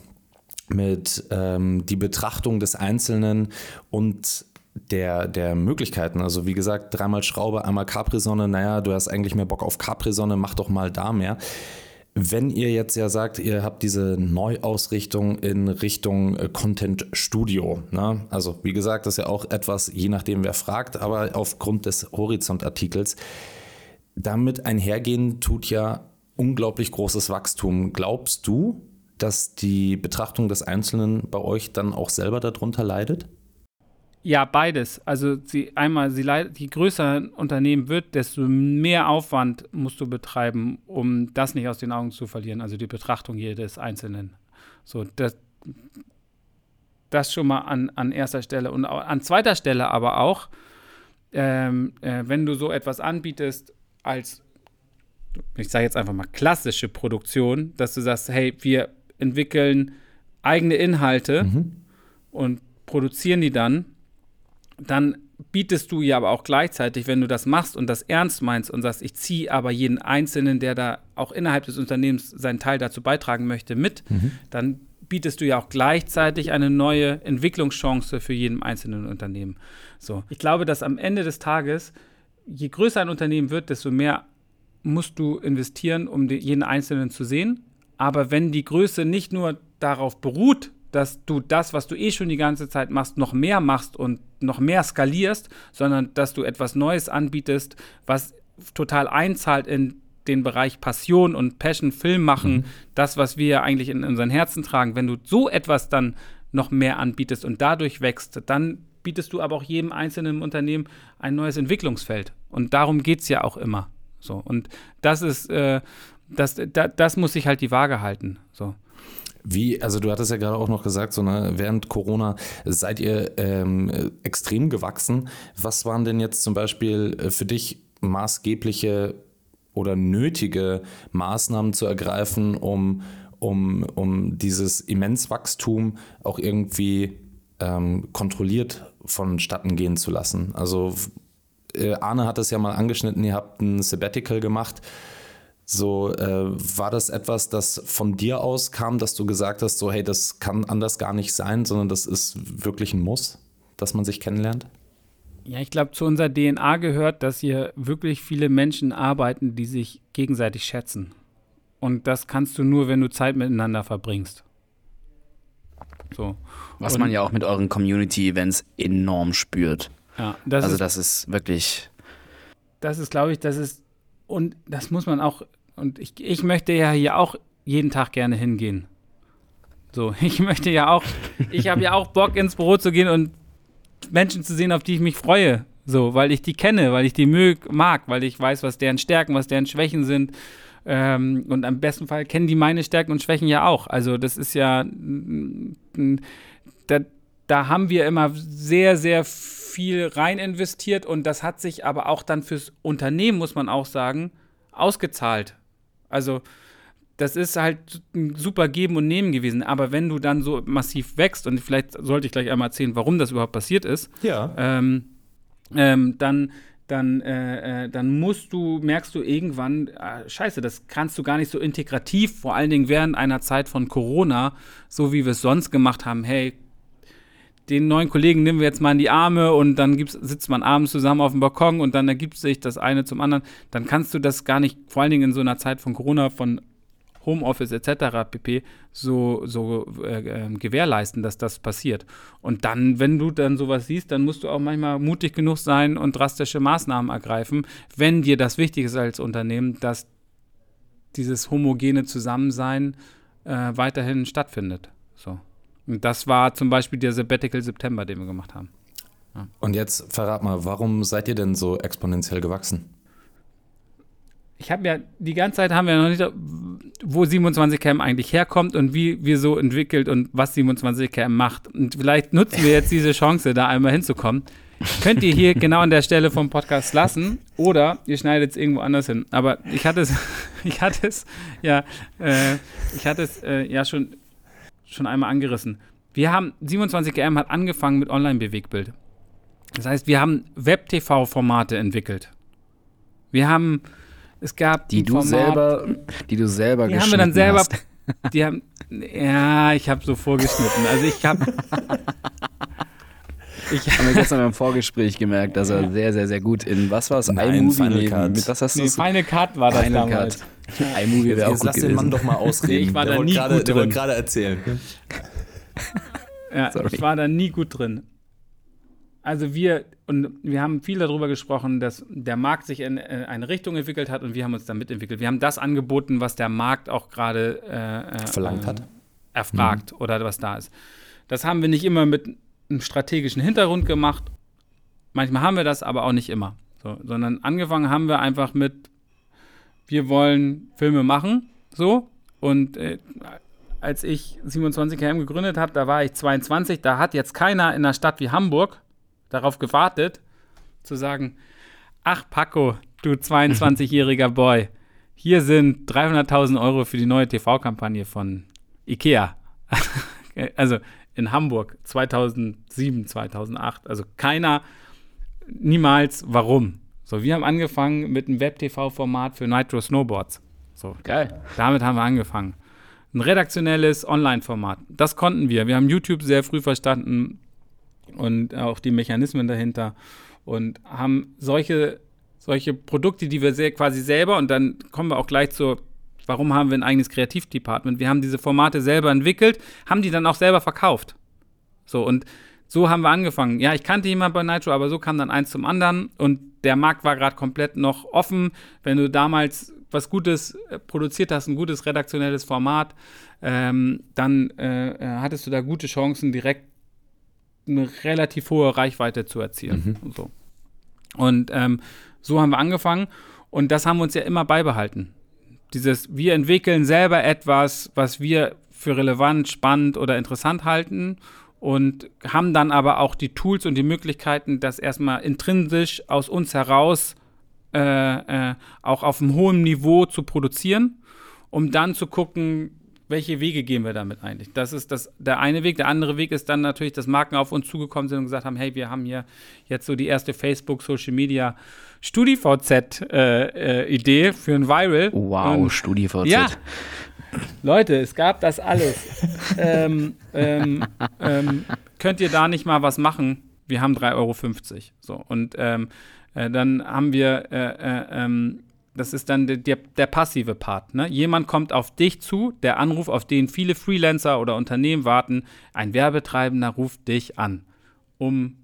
mit ähm, die Betrachtung des Einzelnen und der, der Möglichkeiten. Also wie gesagt, dreimal Schraube, einmal Capri-Sonne, naja, du hast eigentlich mehr Bock auf Capri-Sonne, mach doch mal da mehr. Wenn ihr jetzt ja sagt, ihr habt diese Neuausrichtung in Richtung äh, Content Studio, ne? also wie gesagt, das ist ja auch etwas, je nachdem wer fragt, aber aufgrund des Horizont-Artikels, damit einhergehen tut ja unglaublich großes Wachstum. Glaubst du, dass die Betrachtung des Einzelnen bei euch dann auch selber darunter leidet? Ja, beides. Also sie einmal, sie leidet, je größer ein Unternehmen wird, desto mehr Aufwand musst du betreiben, um das nicht aus den Augen zu verlieren, also die Betrachtung jedes Einzelnen. So, das, das schon mal an, an erster Stelle. Und an zweiter Stelle aber auch, ähm, äh, wenn du so etwas anbietest als, ich sage jetzt einfach mal klassische Produktion, dass du sagst, hey, wir entwickeln eigene Inhalte mhm. und produzieren die dann, dann bietest du ja aber auch gleichzeitig, wenn du das machst und das ernst meinst und sagst, ich ziehe aber jeden Einzelnen, der da auch innerhalb des Unternehmens seinen Teil dazu beitragen möchte, mit, mhm. dann bietest du ja auch gleichzeitig eine neue Entwicklungschance für jeden einzelnen Unternehmen. So, ich glaube, dass am Ende des Tages je größer ein Unternehmen wird, desto mehr musst du investieren, um jeden Einzelnen zu sehen. Aber wenn die Größe nicht nur darauf beruht, dass du das, was du eh schon die ganze Zeit machst, noch mehr machst und noch mehr skalierst, sondern dass du etwas Neues anbietest, was total einzahlt in den Bereich Passion und Passion Film machen, mhm. das, was wir eigentlich in unseren Herzen tragen, wenn du so etwas dann noch mehr anbietest und dadurch wächst, dann bietest du aber auch jedem einzelnen Unternehmen ein neues Entwicklungsfeld. Und darum geht es ja auch immer. So. Und das ist, äh, das, da, das muss sich halt die Waage halten. So. Wie, also du hattest ja gerade auch noch gesagt, so ne, während Corona seid ihr ähm, extrem gewachsen. Was waren denn jetzt zum Beispiel äh, für dich maßgebliche oder nötige Maßnahmen zu ergreifen, um, um, um dieses Immenswachstum auch irgendwie ähm, kontrolliert vonstatten gehen zu lassen? Also äh, Arne hat es ja mal angeschnitten, ihr habt ein Sabbatical gemacht. So, äh, war das etwas, das von dir aus kam, dass du gesagt hast, so, hey, das kann anders gar nicht sein, sondern das ist wirklich ein Muss, dass man sich kennenlernt? Ja, ich glaube, zu unserer DNA gehört, dass hier wirklich viele Menschen arbeiten, die sich gegenseitig schätzen. Und das kannst du nur, wenn du Zeit miteinander verbringst. So. Was Und, man ja auch mit euren Community-Events enorm spürt. Ja, das also ist, das ist wirklich. Das ist, glaube ich, das ist und das muss man auch, und ich, ich möchte ja hier auch jeden Tag gerne hingehen. So, ich möchte ja auch, ich habe ja auch Bock ins Büro zu gehen und Menschen zu sehen, auf die ich mich freue. So, weil ich die kenne, weil ich die mög, mag, weil ich weiß, was deren Stärken, was deren Schwächen sind. Ähm, und am besten Fall kennen die meine Stärken und Schwächen ja auch. Also, das ist ja, da, da haben wir immer sehr, sehr viel rein investiert und das hat sich aber auch dann fürs Unternehmen, muss man auch sagen, ausgezahlt. Also das ist halt ein super Geben und Nehmen gewesen. Aber wenn du dann so massiv wächst, und vielleicht sollte ich gleich einmal erzählen, warum das überhaupt passiert ist, ja. ähm, ähm, dann, dann, äh, äh, dann musst du, merkst du irgendwann, äh, scheiße, das kannst du gar nicht so integrativ, vor allen Dingen während einer Zeit von Corona, so wie wir es sonst gemacht haben, hey, den neuen Kollegen nehmen wir jetzt mal in die Arme und dann sitzt man abends zusammen auf dem Balkon und dann ergibt sich das eine zum anderen, dann kannst du das gar nicht, vor allen Dingen in so einer Zeit von Corona, von Homeoffice etc. pp. so, so äh, äh, gewährleisten, dass das passiert. Und dann, wenn du dann sowas siehst, dann musst du auch manchmal mutig genug sein und drastische Maßnahmen ergreifen, wenn dir das wichtig ist als Unternehmen, dass dieses homogene Zusammensein äh, weiterhin stattfindet. So. Und das war zum Beispiel der Sabbatical September, den wir gemacht haben. Ja. Und jetzt verrat mal, warum seid ihr denn so exponentiell gewachsen? Ich habe ja, die ganze Zeit haben wir noch nicht, wo 27 KM eigentlich herkommt und wie wir so entwickelt und was 27 KM macht. Und vielleicht nutzen wir jetzt diese Chance, da einmal hinzukommen. Könnt ihr hier genau an der Stelle vom Podcast lassen oder ihr schneidet es irgendwo anders hin. Aber ich hatte es, ich hatte es, ja, äh, ich hatte es äh, ja schon schon einmal angerissen. Wir haben, 27GM hat angefangen mit Online-Bewegbild. Das heißt, wir haben Web-TV-Formate entwickelt. Wir haben, es gab die du Format, selber, die du selber die haben wir dann selber, hast. die haben, ja, ich habe so vorgeschnitten. Also ich habe Ich habe mir gestern beim Vorgespräch gemerkt, dass er sehr, sehr, sehr gut in, was war es, iMovie Cut. Mit was hast du nee, Final Cut war das Final damals. Cut. iMovie wäre auch gut lass gewesen. den Mann doch mal ausreden. Nee, ich war der da nie grade, gut drin. Der wollte gerade erzählen. ja, Sorry. ich war da nie gut drin. Also wir, und wir haben viel darüber gesprochen, dass der Markt sich in eine Richtung entwickelt hat und wir haben uns da mitentwickelt. Wir haben das angeboten, was der Markt auch gerade äh, äh verlangt hat. Erfragt mhm. oder was da ist. Das haben wir nicht immer mit einen strategischen Hintergrund gemacht. Manchmal haben wir das, aber auch nicht immer. So, sondern angefangen haben wir einfach mit, wir wollen Filme machen, so. Und äh, als ich 27 KM gegründet habe, da war ich 22, da hat jetzt keiner in einer Stadt wie Hamburg darauf gewartet, zu sagen, ach Paco, du 22-jähriger Boy, hier sind 300.000 Euro für die neue TV-Kampagne von Ikea. also in Hamburg 2007, 2008. Also keiner, niemals, warum. So, wir haben angefangen mit einem Web-TV-Format für Nitro Snowboards. So, geil. Damit haben wir angefangen. Ein redaktionelles Online-Format. Das konnten wir. Wir haben YouTube sehr früh verstanden und auch die Mechanismen dahinter und haben solche solche Produkte, die wir sehr, quasi selber, und dann kommen wir auch gleich zur, warum haben wir ein eigenes Kreativdepartment? Wir haben diese Formate selber entwickelt, haben die dann auch selber verkauft. So, und so haben wir angefangen. Ja, ich kannte jemanden bei Nitro, aber so kam dann eins zum anderen und der Markt war gerade komplett noch offen. Wenn du damals was Gutes äh, produziert hast, ein gutes redaktionelles Format, ähm, dann äh, äh, hattest du da gute Chancen, direkt eine relativ hohe Reichweite zu erzielen. Mhm. Und, so. und ähm, so haben wir angefangen und das haben wir uns ja immer beibehalten. Dieses, wir entwickeln selber etwas, was wir für relevant, spannend oder interessant halten und haben dann aber auch die Tools und die Möglichkeiten, das erstmal intrinsisch aus uns heraus äh, äh, auch auf einem hohen Niveau zu produzieren, um dann zu gucken, welche Wege gehen wir damit eigentlich? Das ist das, der eine Weg. Der andere Weg ist dann natürlich, dass Marken auf uns zugekommen sind und gesagt haben, hey, wir haben hier jetzt so die erste Facebook Social Media StudiVZ-Idee äh, äh, für ein Viral. Wow, StudiVZ. Ja, Leute, es gab das alles. ähm, ähm, ähm, könnt ihr da nicht mal was machen? Wir haben 3,50 Euro. So, und ähm, äh, dann haben wir, äh, äh, ähm, das ist dann der, der, der passive Part. Ne? Jemand kommt auf dich zu, der Anruf, auf den viele Freelancer oder Unternehmen warten. Ein Werbetreibender ruft dich an, um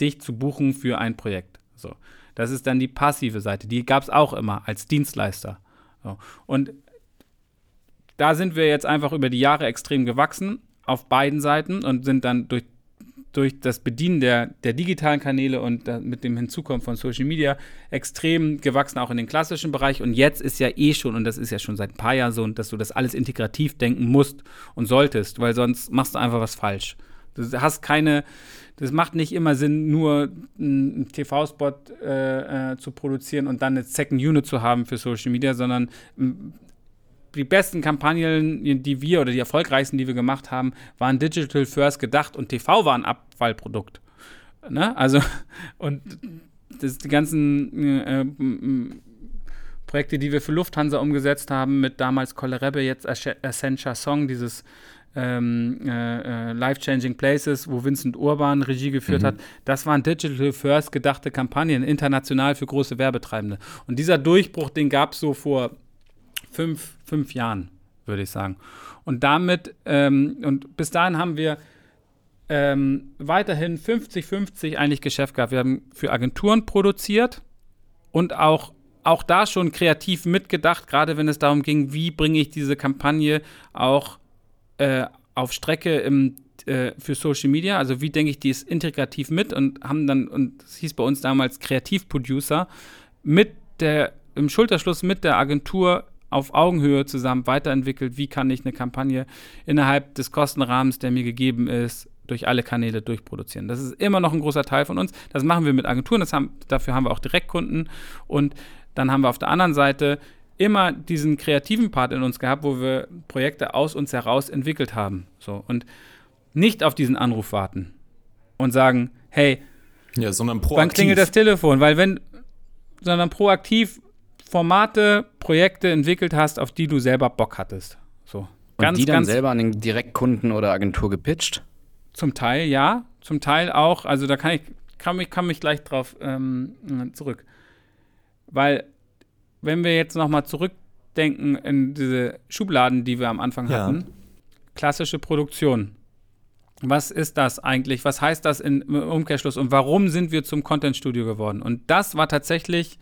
dich zu buchen für ein Projekt. So. Das ist dann die passive Seite. Die gab es auch immer als Dienstleister. So. Und da sind wir jetzt einfach über die Jahre extrem gewachsen auf beiden Seiten und sind dann durch durch das Bedienen der, der digitalen Kanäle und mit dem Hinzukommen von Social Media extrem gewachsen, auch in den klassischen Bereich. Und jetzt ist ja eh schon, und das ist ja schon seit ein paar Jahren so, dass du das alles integrativ denken musst und solltest, weil sonst machst du einfach was falsch. Du hast keine, das macht nicht immer Sinn, nur einen TV-Spot äh, äh, zu produzieren und dann eine Second Unit zu haben für Social Media, sondern die besten Kampagnen, die wir oder die erfolgreichsten, die wir gemacht haben, waren Digital First gedacht und TV war ein Abfallprodukt. Ne? Also, und das, die ganzen äh, Projekte, die wir für Lufthansa umgesetzt haben, mit damals Kolle jetzt Essentia Song, dieses ähm, äh, äh, Life-Changing Places, wo Vincent Urban Regie geführt mhm. hat, das waren Digital First gedachte Kampagnen, international für große Werbetreibende. Und dieser Durchbruch, den gab es so vor fünf, fünf Jahren, würde ich sagen. Und damit, ähm, und bis dahin haben wir ähm, weiterhin 50-50 eigentlich Geschäft gehabt. Wir haben für Agenturen produziert und auch, auch da schon kreativ mitgedacht, gerade wenn es darum ging, wie bringe ich diese Kampagne auch äh, auf Strecke im, äh, für Social Media, also wie denke ich dies integrativ mit und haben dann, und das hieß bei uns damals Kreativproducer, mit der, im Schulterschluss mit der Agentur auf Augenhöhe zusammen weiterentwickelt, wie kann ich eine Kampagne innerhalb des Kostenrahmens, der mir gegeben ist, durch alle Kanäle durchproduzieren. Das ist immer noch ein großer Teil von uns. Das machen wir mit Agenturen, das haben, dafür haben wir auch Direktkunden. Und dann haben wir auf der anderen Seite immer diesen kreativen Part in uns gehabt, wo wir Projekte aus uns heraus entwickelt haben. So, und nicht auf diesen Anruf warten und sagen, hey, ja, sondern proaktiv. wann klingelt das Telefon? Weil wenn, sondern proaktiv Formate, Projekte entwickelt hast, auf die du selber Bock hattest. So. Und die dann selber an den Direktkunden oder Agentur gepitcht? Zum Teil ja, zum Teil auch. Also da kann ich, kann mich, kann mich gleich drauf ähm, zurück. Weil, wenn wir jetzt nochmal zurückdenken in diese Schubladen, die wir am Anfang ja. hatten, klassische Produktion. Was ist das eigentlich? Was heißt das in, im Umkehrschluss? Und warum sind wir zum Content-Studio geworden? Und das war tatsächlich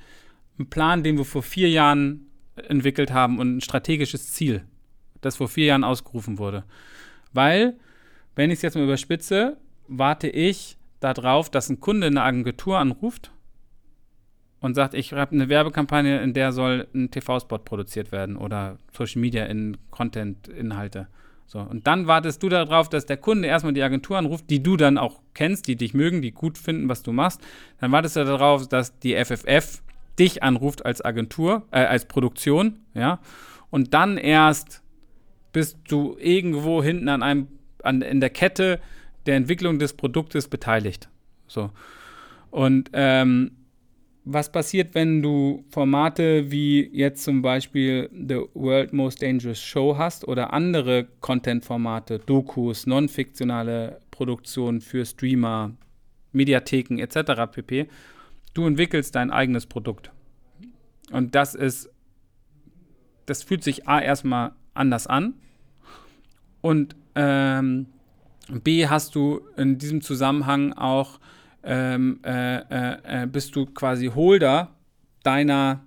ein Plan, den wir vor vier Jahren entwickelt haben und ein strategisches Ziel, das vor vier Jahren ausgerufen wurde. Weil, wenn ich es jetzt mal überspitze, warte ich darauf, dass ein Kunde eine Agentur anruft und sagt, ich habe eine Werbekampagne, in der soll ein TV-Spot produziert werden oder Social Media in Content-Inhalte. So, und dann wartest du darauf, dass der Kunde erstmal die Agentur anruft, die du dann auch kennst, die dich mögen, die gut finden, was du machst. Dann wartest du darauf, dass die FFF dich anruft als Agentur, äh, als Produktion, ja, und dann erst bist du irgendwo hinten an einem, an, in der Kette der Entwicklung des Produktes beteiligt. So. Und ähm, was passiert, wenn du Formate wie jetzt zum Beispiel The World Most Dangerous Show hast oder andere Content-Formate, Dokus, non-fiktionale Produktionen für Streamer, Mediatheken etc. pp du entwickelst dein eigenes Produkt. Und das ist, das fühlt sich A erstmal anders an und ähm, B hast du in diesem Zusammenhang auch, ähm, äh, äh, äh bist du quasi Holder deiner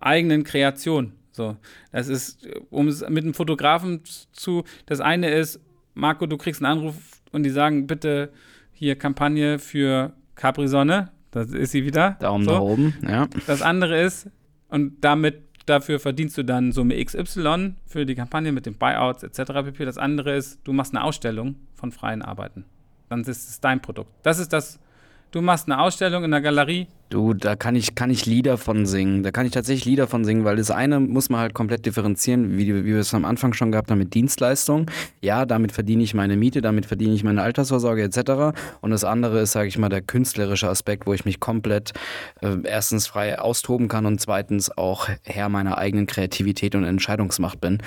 eigenen Kreation. So, das ist, um es mit einem Fotografen zu, das eine ist, Marco, du kriegst einen Anruf und die sagen, bitte hier Kampagne für Capri Sonne, das ist sie wieder. Daumen so. nach oben, ja. Das andere ist, und damit dafür verdienst du dann Summe XY für die Kampagne mit den Buyouts etc. pp. Das andere ist, du machst eine Ausstellung von freien Arbeiten. Dann ist es dein Produkt. Das ist das Du machst eine Ausstellung in der Galerie. Du, da kann ich, kann ich Lieder von singen. Da kann ich tatsächlich Lieder von singen, weil das eine muss man halt komplett differenzieren, wie, wie wir es am Anfang schon gehabt haben mit Dienstleistung. Ja, damit verdiene ich meine Miete, damit verdiene ich meine Altersvorsorge etc. Und das andere ist, sage ich mal, der künstlerische Aspekt, wo ich mich komplett äh, erstens frei austoben kann und zweitens auch Herr meiner eigenen Kreativität und Entscheidungsmacht bin.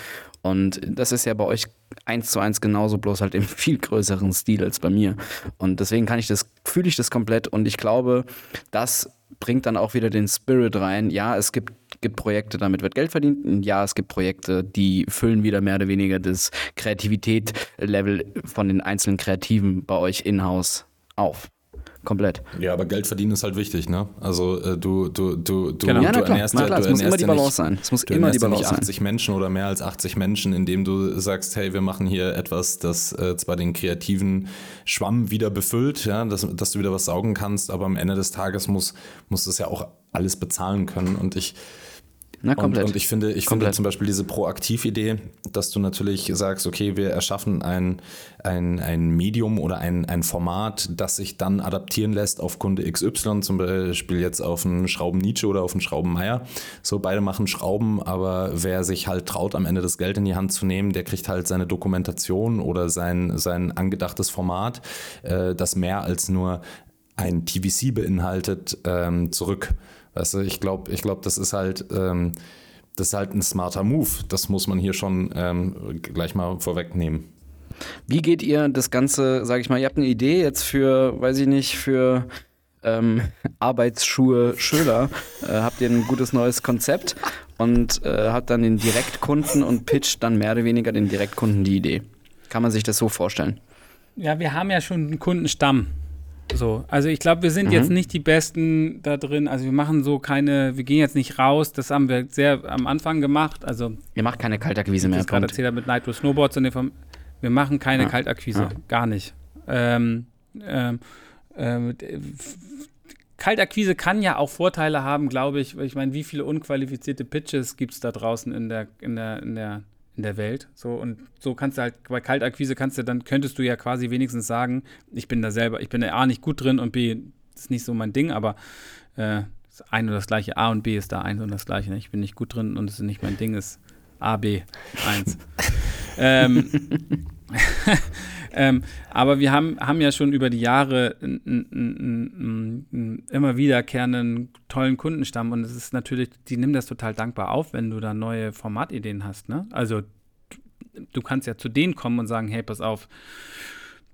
Und das ist ja bei euch eins zu eins genauso, bloß halt im viel größeren Stil als bei mir. Und deswegen kann ich das, fühle ich das komplett und ich glaube, das bringt dann auch wieder den Spirit rein. Ja, es gibt, gibt Projekte, damit wird Geld verdient. Und ja, es gibt Projekte, die füllen wieder mehr oder weniger das Kreativität-Level von den einzelnen Kreativen bei euch in-house auf komplett. Ja, aber Geld verdienen ist halt wichtig, ne? Also äh, du, du, du, du, genau. ja, du ernährst klar, es muss immer die Balance nicht, sein. Es muss immer die Balance nicht 80 sein. Menschen oder mehr als 80 Menschen, indem du sagst, hey, wir machen hier etwas, das äh, zwar den kreativen Schwamm wieder befüllt, ja, dass, dass du wieder was saugen kannst, aber am Ende des Tages muss, muss das ja auch alles bezahlen können. Und ich na, komplett. Und, und ich finde, ich finde zum Beispiel diese Proaktiv-Idee, dass du natürlich sagst, okay, wir erschaffen ein, ein, ein Medium oder ein, ein Format, das sich dann adaptieren lässt auf Kunde XY, zum Beispiel jetzt auf einen Schrauben Nietzsche oder auf einen Schrauben Meier. So, beide machen Schrauben, aber wer sich halt traut, am Ende das Geld in die Hand zu nehmen, der kriegt halt seine Dokumentation oder sein, sein angedachtes Format, äh, das mehr als nur ein TVC beinhaltet, ähm, zurück. Weißt du, ich glaube, ich glaub, das ist halt, ähm, das ist halt ein smarter Move. Das muss man hier schon ähm, gleich mal vorwegnehmen. Wie geht ihr das Ganze, sage ich mal, ihr habt eine Idee jetzt für, weiß ich nicht, für ähm, Arbeitsschuhe Schöler, äh, habt ihr ein gutes neues Konzept und äh, habt dann den Direktkunden und pitcht dann mehr oder weniger den Direktkunden die Idee. Kann man sich das so vorstellen? Ja, wir haben ja schon einen Kundenstamm. So, also ich glaube, wir sind mhm. jetzt nicht die Besten da drin. Also wir machen so keine, wir gehen jetzt nicht raus. Das haben wir sehr am Anfang gemacht. Also ihr macht keine Kaltakquise mehr. Ich gerade erzählt mit Nitro Snowboards und dem wir machen keine ja. Kaltakquise, ja. gar nicht. Ähm, ähm, ähm, Kaltakquise kann ja auch Vorteile haben, glaube ich. Ich meine, wie viele unqualifizierte Pitches gibt es da draußen in der, in der, in der in der Welt. So und so kannst du halt bei Kaltakquise kannst du dann könntest du ja quasi wenigstens sagen, ich bin da selber, ich bin da A nicht gut drin und B ist nicht so mein Ding, aber äh, ein und das gleiche. A und B ist da eins und das gleiche. Ne? Ich bin nicht gut drin und es ist nicht mein Ding, ist A, B, eins. ähm, ähm, aber wir haben, haben ja schon über die Jahre immer wiederkehrenden tollen Kundenstamm und es ist natürlich, die nehmen das total dankbar auf, wenn du da neue Formatideen hast. Ne? Also du kannst ja zu denen kommen und sagen, hey, pass auf,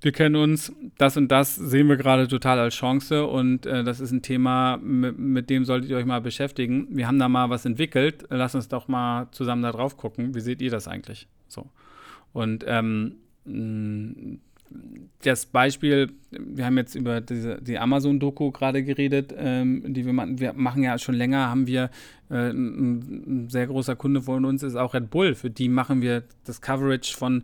wir kennen uns, das und das sehen wir gerade total als Chance und äh, das ist ein Thema, mit, mit, dem solltet ihr euch mal beschäftigen. Wir haben da mal was entwickelt, lasst uns doch mal zusammen da drauf gucken. Wie seht ihr das eigentlich? So. Und ähm, das Beispiel, wir haben jetzt über diese, die Amazon-Doku gerade geredet, ähm, die wir machen. Wir machen ja schon länger, haben wir äh, ein, ein, sehr großer Kunde von uns ist auch Red Bull. Für die machen wir das Coverage von,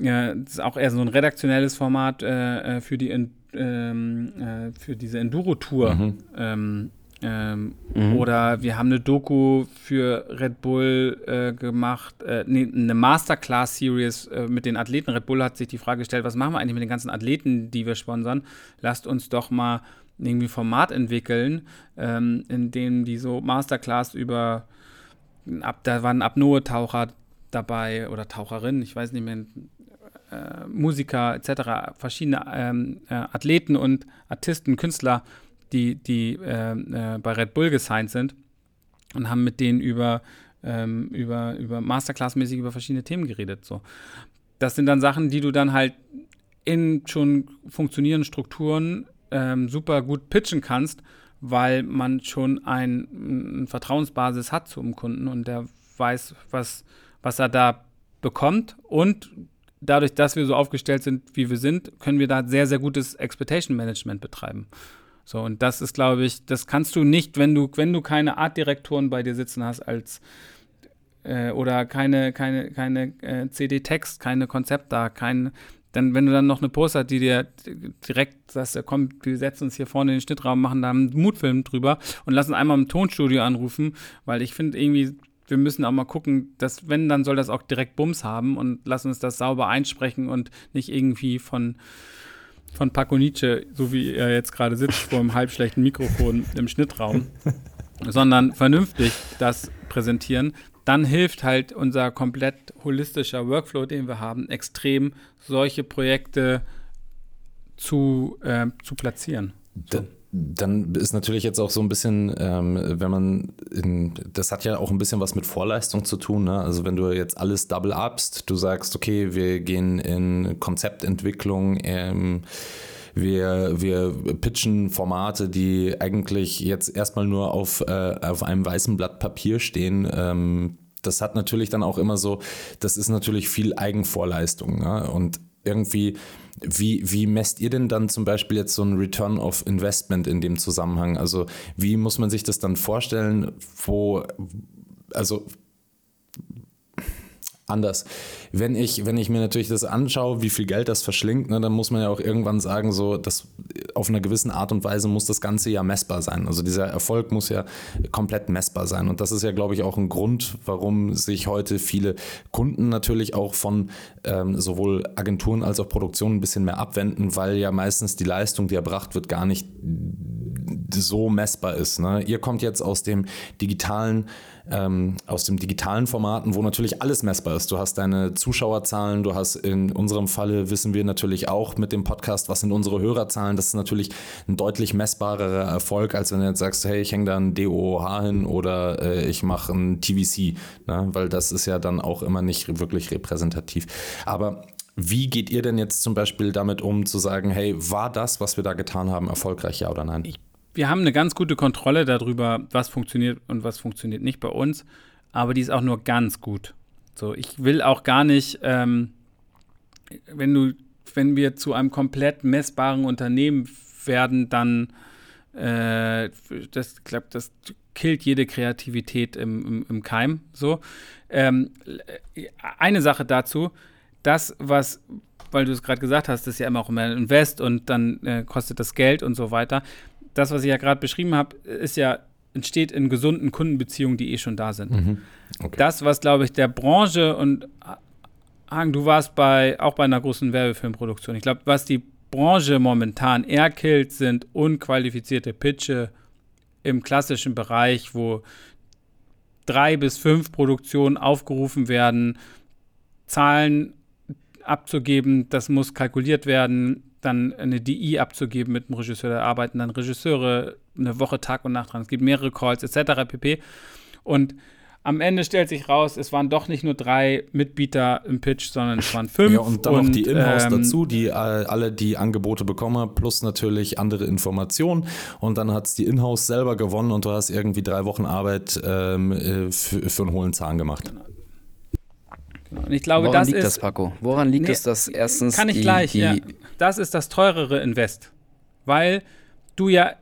äh, das ist auch eher so ein redaktionelles Format äh, äh für die ähm, äh, für diese Enduro-Tour. Mhm. Ähm, ähm, mhm. Oder wir haben eine Doku für Red Bull äh, gemacht, äh, nee, eine Masterclass-Series äh, mit den Athleten. Red Bull hat sich die Frage gestellt, was machen wir eigentlich mit den ganzen Athleten, die wir sponsern? Lasst uns doch mal irgendwie Format entwickeln, ähm, in dem die so Masterclass über, ab, da waren Apnoe-Taucher dabei oder Taucherinnen, ich weiß nicht mehr, äh, Musiker etc., verschiedene ähm, äh, Athleten und Artisten, Künstler die, die äh, äh, bei Red Bull gesigned sind und haben mit denen über, ähm, über, über Masterclass-mäßig über verschiedene Themen geredet. So. Das sind dann Sachen, die du dann halt in schon funktionierenden Strukturen ähm, super gut pitchen kannst, weil man schon ein, eine Vertrauensbasis hat zum Kunden und der weiß, was, was er da bekommt. Und dadurch, dass wir so aufgestellt sind, wie wir sind, können wir da sehr, sehr gutes Expectation Management betreiben. So, und das ist, glaube ich, das kannst du nicht, wenn du, wenn du keine Artdirektoren bei dir sitzen hast als äh, oder keine, keine, keine äh, CD-Text, keine Konzept da, kein, dann, wenn du dann noch eine Poster, die dir direkt sagst, komm, wir setzen uns hier vorne in den Schnittraum, machen da einen Mutfilm drüber und lassen einmal im Tonstudio anrufen, weil ich finde irgendwie, wir müssen auch mal gucken, dass wenn, dann soll das auch direkt Bums haben und lass uns das sauber einsprechen und nicht irgendwie von von Paco Nietzsche, so wie er jetzt gerade sitzt, vor einem halbschlechten Mikrofon im Schnittraum, sondern vernünftig das präsentieren, dann hilft halt unser komplett holistischer Workflow, den wir haben, extrem, solche Projekte zu, äh, zu platzieren. So. Dann ist natürlich jetzt auch so ein bisschen, ähm, wenn man, in, das hat ja auch ein bisschen was mit Vorleistung zu tun. Ne? Also wenn du jetzt alles double upst, du sagst, okay, wir gehen in Konzeptentwicklung, ähm, wir, wir pitchen Formate, die eigentlich jetzt erstmal nur auf, äh, auf einem weißen Blatt Papier stehen. Ähm, das hat natürlich dann auch immer so, das ist natürlich viel Eigenvorleistung. Ne? Und irgendwie, wie, wie messt ihr denn dann zum Beispiel jetzt so ein Return of Investment in dem Zusammenhang? Also wie muss man sich das dann vorstellen, wo, also anders. Wenn ich, wenn ich mir natürlich das anschaue, wie viel Geld das verschlingt, ne, dann muss man ja auch irgendwann sagen, so, dass auf einer gewissen Art und Weise muss das Ganze ja messbar sein. Also dieser Erfolg muss ja komplett messbar sein. Und das ist ja, glaube ich, auch ein Grund, warum sich heute viele Kunden natürlich auch von ähm, sowohl Agenturen als auch Produktionen ein bisschen mehr abwenden, weil ja meistens die Leistung, die erbracht wird, gar nicht so messbar ist. Ne? Ihr kommt jetzt aus dem digitalen ähm, aus dem digitalen Formaten, wo natürlich alles messbar ist. Du hast deine Zuschauerzahlen, du hast in unserem Falle wissen wir natürlich auch mit dem Podcast, was sind unsere Hörerzahlen. Das ist natürlich ein deutlich messbarerer Erfolg, als wenn du jetzt sagst, hey, ich hänge da ein DOOH hin oder äh, ich mache ein TVC, ne? weil das ist ja dann auch immer nicht wirklich repräsentativ. Aber wie geht ihr denn jetzt zum Beispiel damit um, zu sagen, hey, war das, was wir da getan haben, erfolgreich, ja oder nein? Ich wir haben eine ganz gute Kontrolle darüber, was funktioniert und was funktioniert nicht bei uns, aber die ist auch nur ganz gut. So, ich will auch gar nicht, ähm, wenn du, wenn wir zu einem komplett messbaren Unternehmen werden, dann äh, das, glaube, das killt jede Kreativität im, im, im Keim. So. Ähm, eine Sache dazu, das, was, weil du es gerade gesagt hast, ist ja immer auch immer ein Invest und dann äh, kostet das Geld und so weiter das, was ich ja gerade beschrieben habe, ist ja entsteht in gesunden Kundenbeziehungen, die eh schon da sind. Mhm. Okay. Das, was glaube ich der Branche und Hagen, du warst bei auch bei einer großen Werbefilmproduktion. Ich glaube, was die Branche momentan eher killt, sind unqualifizierte Pitche im klassischen Bereich, wo drei bis fünf Produktionen aufgerufen werden, Zahlen abzugeben, das muss kalkuliert werden, dann eine DI abzugeben mit einem Regisseur. Da arbeiten dann Regisseure eine Woche Tag und Nacht dran. Es gibt mehrere Calls etc. pp. Und am Ende stellt sich raus, es waren doch nicht nur drei Mitbieter im Pitch, sondern es waren fünf. Ja, und dann und, noch die Inhouse ähm, dazu, die äh, alle die Angebote bekommen haben, plus natürlich andere Informationen. Und dann hat es die Inhouse selber gewonnen und du hast irgendwie drei Wochen Arbeit ähm, äh, für, für einen hohlen Zahn gemacht. Genau. Und ich glaube, Woran das liegt ist, das, Paco? Woran liegt nee, es, dass erstens kann ich die, gleich, die ja. Das ist das teurere Invest, weil du ja,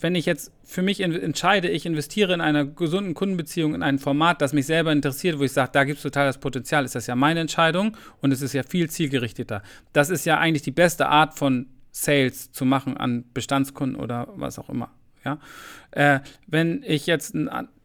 wenn ich jetzt für mich entscheide, ich investiere in einer gesunden Kundenbeziehung in ein Format, das mich selber interessiert, wo ich sage, da gibt es total das Potenzial, ist das ja meine Entscheidung und es ist ja viel zielgerichteter. Das ist ja eigentlich die beste Art von Sales zu machen an Bestandskunden oder was auch immer. Ja? Äh, wenn ich jetzt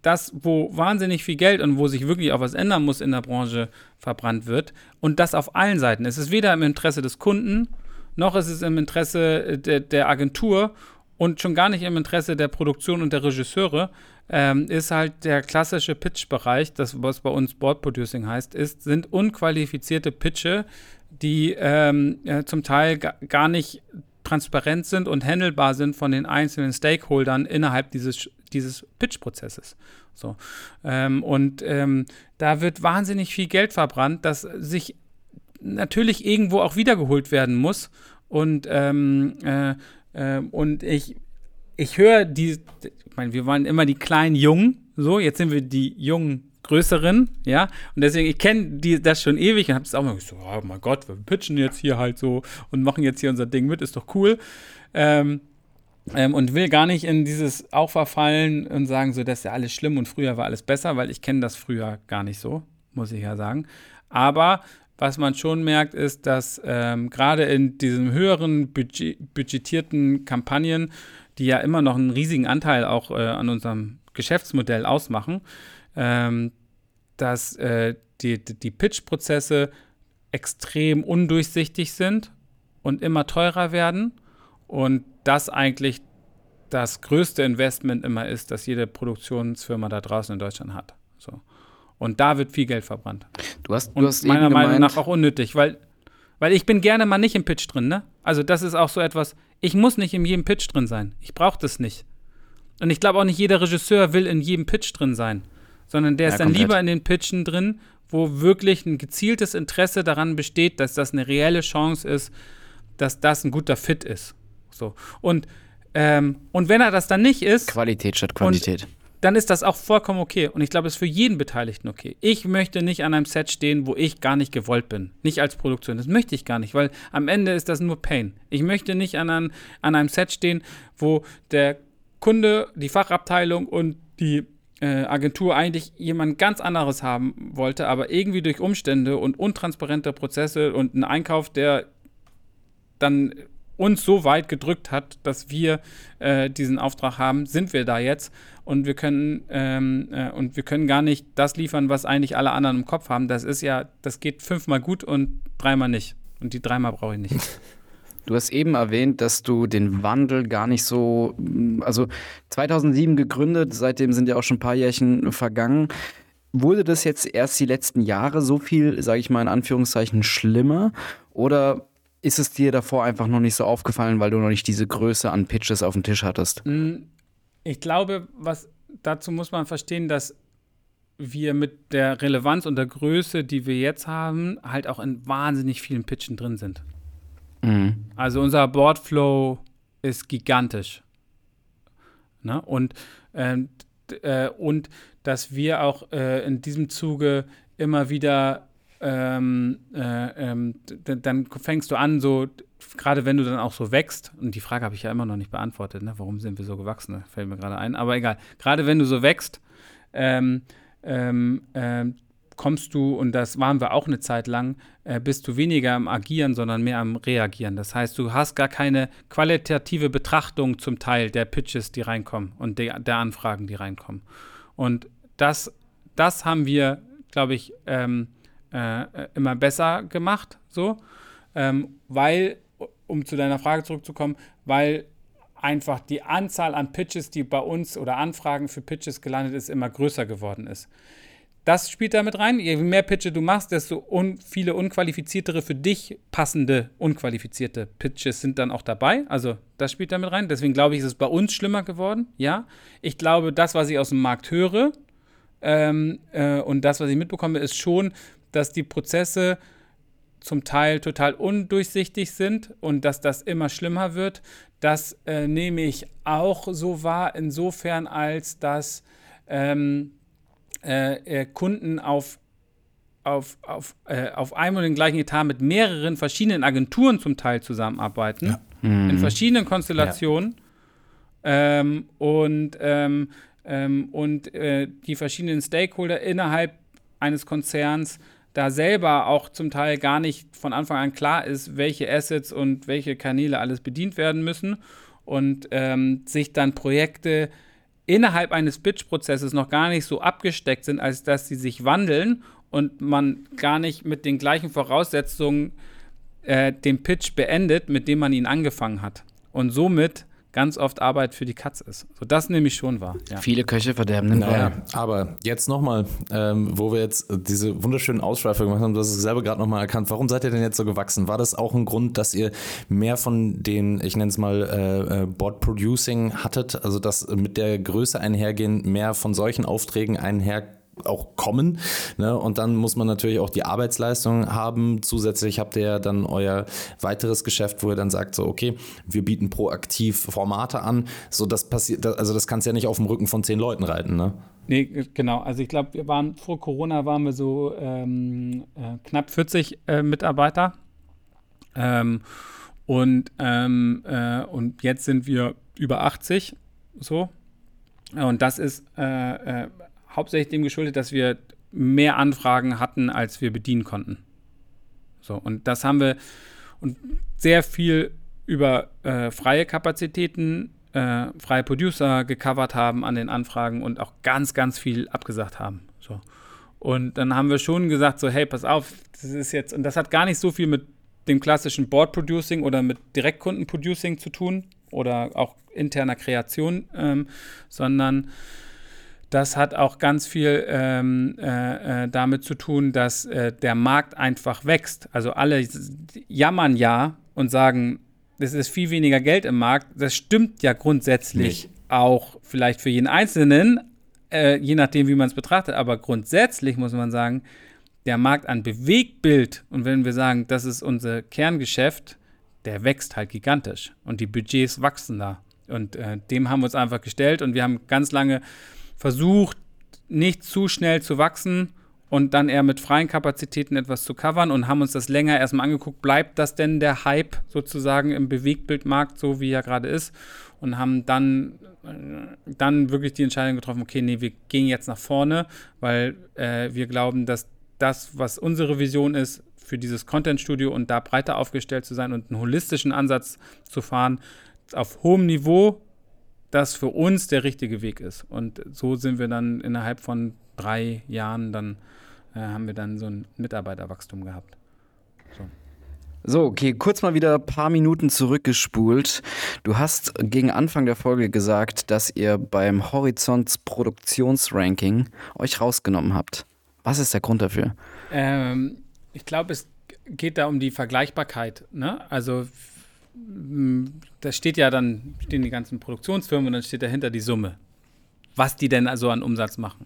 das, wo wahnsinnig viel Geld und wo sich wirklich auch was ändern muss in der Branche verbrannt wird und das auf allen Seiten. Es ist weder im Interesse des Kunden, noch ist es im Interesse de, der Agentur und schon gar nicht im Interesse der Produktion und der Regisseure, ähm, ist halt der klassische Pitch-Bereich, das was bei uns Board Producing heißt, ist, sind unqualifizierte Pitche, die ähm, äh, zum Teil gar nicht transparent sind und handelbar sind von den einzelnen Stakeholdern innerhalb dieses, dieses Pitch-Prozesses. So. Ähm, und ähm, da wird wahnsinnig viel Geld verbrannt, das sich natürlich irgendwo auch wiedergeholt werden muss. Und, ähm, äh, äh, und ich ich höre die, ich meine, wir waren immer die kleinen Jungen, so, jetzt sind wir die jungen Größeren, ja, und deswegen, ich kenne das schon ewig und habe es auch mal gesagt, oh mein Gott, wir pitchen jetzt hier halt so und machen jetzt hier unser Ding mit, ist doch cool. Ähm, ähm, und will gar nicht in dieses auch verfallen und sagen, so, das ist ja alles schlimm und früher war alles besser, weil ich kenne das früher gar nicht so, muss ich ja sagen. Aber was man schon merkt, ist, dass ähm, gerade in diesen höheren budget budgetierten Kampagnen, die ja immer noch einen riesigen Anteil auch äh, an unserem Geschäftsmodell ausmachen, ähm, dass äh, die, die Pitch-Prozesse extrem undurchsichtig sind und immer teurer werden und das eigentlich das größte Investment immer ist, das jede Produktionsfirma da draußen in Deutschland hat. So. Und da wird viel Geld verbrannt. Du hast, Und du hast meiner Meinung nach auch unnötig, weil, weil ich bin gerne mal nicht im Pitch drin, ne? Also das ist auch so etwas, ich muss nicht in jedem Pitch drin sein. Ich brauche das nicht. Und ich glaube auch nicht jeder Regisseur will in jedem Pitch drin sein, sondern der Ja, ist dann komplett. lieber in den Pitchen drin, wo wirklich ein gezieltes Interesse daran besteht, dass das eine reelle Chance ist, dass das ein guter Fit ist. So. Und, ähm, und wenn er das dann nicht ist, Qualität statt Quantität. dann ist das auch vollkommen okay. Und ich glaube, es ist für jeden Beteiligten okay. Ich möchte nicht an einem Set stehen, wo ich gar nicht gewollt bin. Nicht als Produktion. Das möchte ich gar nicht, weil am Ende ist das nur Pain. Ich möchte nicht an, einem- an einem Set stehen, wo der Kunde, die Fachabteilung und die äh, Agentur eigentlich jemand ganz anderes haben wollte, aber irgendwie durch Umstände und untransparente Prozesse und einen Einkauf, der dann uns so weit gedrückt hat, dass wir äh, diesen Auftrag haben, sind wir da jetzt und wir können ähm, äh, und wir können gar nicht das liefern, was eigentlich alle anderen im Kopf haben. Das ist ja, das geht fünfmal gut und dreimal nicht. Und die dreimal brauche ich nicht. Du hast eben erwähnt, dass du den Wandel gar nicht so, mm, also 2007 gegründet, seitdem sind ja auch schon ein paar Jährchen vergangen. Wurde das jetzt erst die letzten Jahre so viel, sage ich mal in Anführungszeichen, schlimmer? Oder ist es dir davor einfach noch nicht so aufgefallen, weil du noch nicht diese Größe an Pitches auf dem Tisch hattest? Ich glaube, was dazu muss man verstehen, dass wir mit der Relevanz und der Größe, die wir jetzt haben, halt auch in wahnsinnig vielen Pitchen drin sind. Mhm. Also unser Boardflow ist gigantisch. Ne? Und, ähm, äh, und dass wir auch äh, in diesem Zuge immer wieder, ähm, äh, ähm, dann fängst du an, so, gerade wenn du dann auch so wächst, und die Frage habe ich ja immer noch nicht beantwortet, ne? warum sind wir so gewachsen, ne? fällt mir gerade ein, aber egal, gerade wenn du so wächst, ähm, ähm, ähm, kommst du, und das waren wir auch eine Zeit lang, äh, bist du weniger am Agieren, sondern mehr am Reagieren. Das heißt, du hast gar keine qualitative Betrachtung zum Teil der Pitches, die reinkommen und der, der Anfragen, die reinkommen. Und das, das haben wir, glaube ich, ähm, äh, immer besser gemacht, so, ähm, weil, um zu deiner Frage zurückzukommen, weil einfach die Anzahl an Pitches, die bei uns oder Anfragen für Pitches gelandet ist, immer größer geworden ist. Das spielt damit rein. Je mehr Pitches du machst, desto un viele unqualifiziertere für dich passende unqualifizierte Pitches sind dann auch dabei. Also das spielt damit rein. Deswegen glaube ich, ist es bei uns schlimmer geworden. Ja, ich glaube, das, was ich aus dem Markt höre ähm, äh, und das, was ich mitbekomme, ist schon, dass die Prozesse zum Teil total undurchsichtig sind und dass das immer schlimmer wird. Das äh, nehme ich auch so wahr, insofern als dass ähm, äh, äh, Kunden auf, auf, auf, äh, auf einem und den gleichen Etat mit mehreren verschiedenen Agenturen zum Teil zusammenarbeiten, in verschiedenen Konstellationen ähm, und, ähm, ähm, und äh, die verschiedenen Stakeholder innerhalb eines Konzerns da selber auch zum Teil gar nicht von Anfang an klar ist, welche Assets und welche Kanäle alles bedient werden müssen und ähm, sich dann Projekte innerhalb eines Pitch-Prozesses noch gar nicht so abgesteckt sind, als dass sie sich wandeln und man gar nicht mit den gleichen Voraussetzungen äh, den Pitch beendet, mit dem man ihn angefangen hat. Und somit ganz oft Arbeit für die Katz ist. So, das nehme ich schon wahr. Ja. Viele Köche verderben den Naja, Brei. aber jetzt nochmal, ähm, wo wir jetzt diese wunderschönen Ausschweife gemacht haben, du hast es selber gerade nochmal erkannt. Warum seid ihr denn jetzt so gewachsen? War das auch ein Grund, dass ihr mehr von den, ich nenne es mal, äh, äh, Board Producing hattet? Also, dass mit der Größe einhergehen mehr von solchen Aufträgen einher auch kommen. Ne? Und dann muss man natürlich auch die Arbeitsleistung haben. Zusätzlich habt ihr ja dann euer weiteres Geschäft, wo ihr dann sagt, so, okay, wir bieten proaktiv Formate an. So, das passiert, also das kannst du ja nicht auf dem Rücken von zehn Leuten reiten, ne? Nee, genau. Also ich glaube, wir waren vor Corona waren wir so ähm, äh, knapp 40 äh, Mitarbeiter. Ähm, und, ähm, äh, und jetzt sind wir über 80. So. Und das ist äh, äh, hauptsächlich dem geschuldet, dass wir mehr Anfragen hatten, als wir bedienen konnten. So, und das haben wir und sehr viel über äh, freie Kapazitäten, äh, freie Producer gecovert haben an den Anfragen und auch ganz, ganz viel abgesagt haben. So. Und dann haben wir schon gesagt, so, hey, pass auf, das ist jetzt, und das hat gar nicht so viel mit dem klassischen Board Producing oder mit Direktkunden Producing zu tun oder auch interner Kreation, ähm, sondern das hat auch ganz viel ähm, äh, äh, damit zu tun, dass äh, der Markt einfach wächst. Also alle jammern ja und sagen, es ist viel weniger Geld im Markt. Das stimmt ja grundsätzlich Nicht. auch vielleicht für jeden Einzelnen, äh, je nachdem, wie man es betrachtet. Aber grundsätzlich muss man sagen, der Markt an Bewegbild und wenn wir sagen, das ist unser Kerngeschäft, der wächst halt gigantisch und die Budgets wachsen da. Und äh, dem haben wir uns einfach gestellt und wir haben ganz lange versucht, nicht zu schnell zu wachsen und dann eher mit freien Kapazitäten etwas zu covern und haben uns das länger erstmal angeguckt, bleibt das denn der Hype sozusagen im Bewegbildmarkt, so wie er gerade ist? Und haben dann, äh, dann wirklich die Entscheidung getroffen, okay, nee, wir gehen jetzt nach vorne, weil äh, wir glauben, dass das, was unsere Vision ist, für dieses Content-Studio und da breiter aufgestellt zu sein und einen holistischen Ansatz zu fahren, auf hohem Niveau das für uns der richtige Weg ist. Und so sind wir dann innerhalb von drei Jahren dann, äh, haben wir dann so ein Mitarbeiterwachstum gehabt. So. So, okay, kurz mal wieder ein paar Minuten zurückgespult. Du hast gegen Anfang der Folge gesagt, dass ihr beim Horizonts Produktionsranking euch rausgenommen habt. Was ist der Grund dafür? Ähm, ich glaube, es geht da um die Vergleichbarkeit. Ne? Also da steht ja dann, stehen die ganzen Produktionsfirmen und dann steht dahinter die Summe. Was die denn also an Umsatz machen.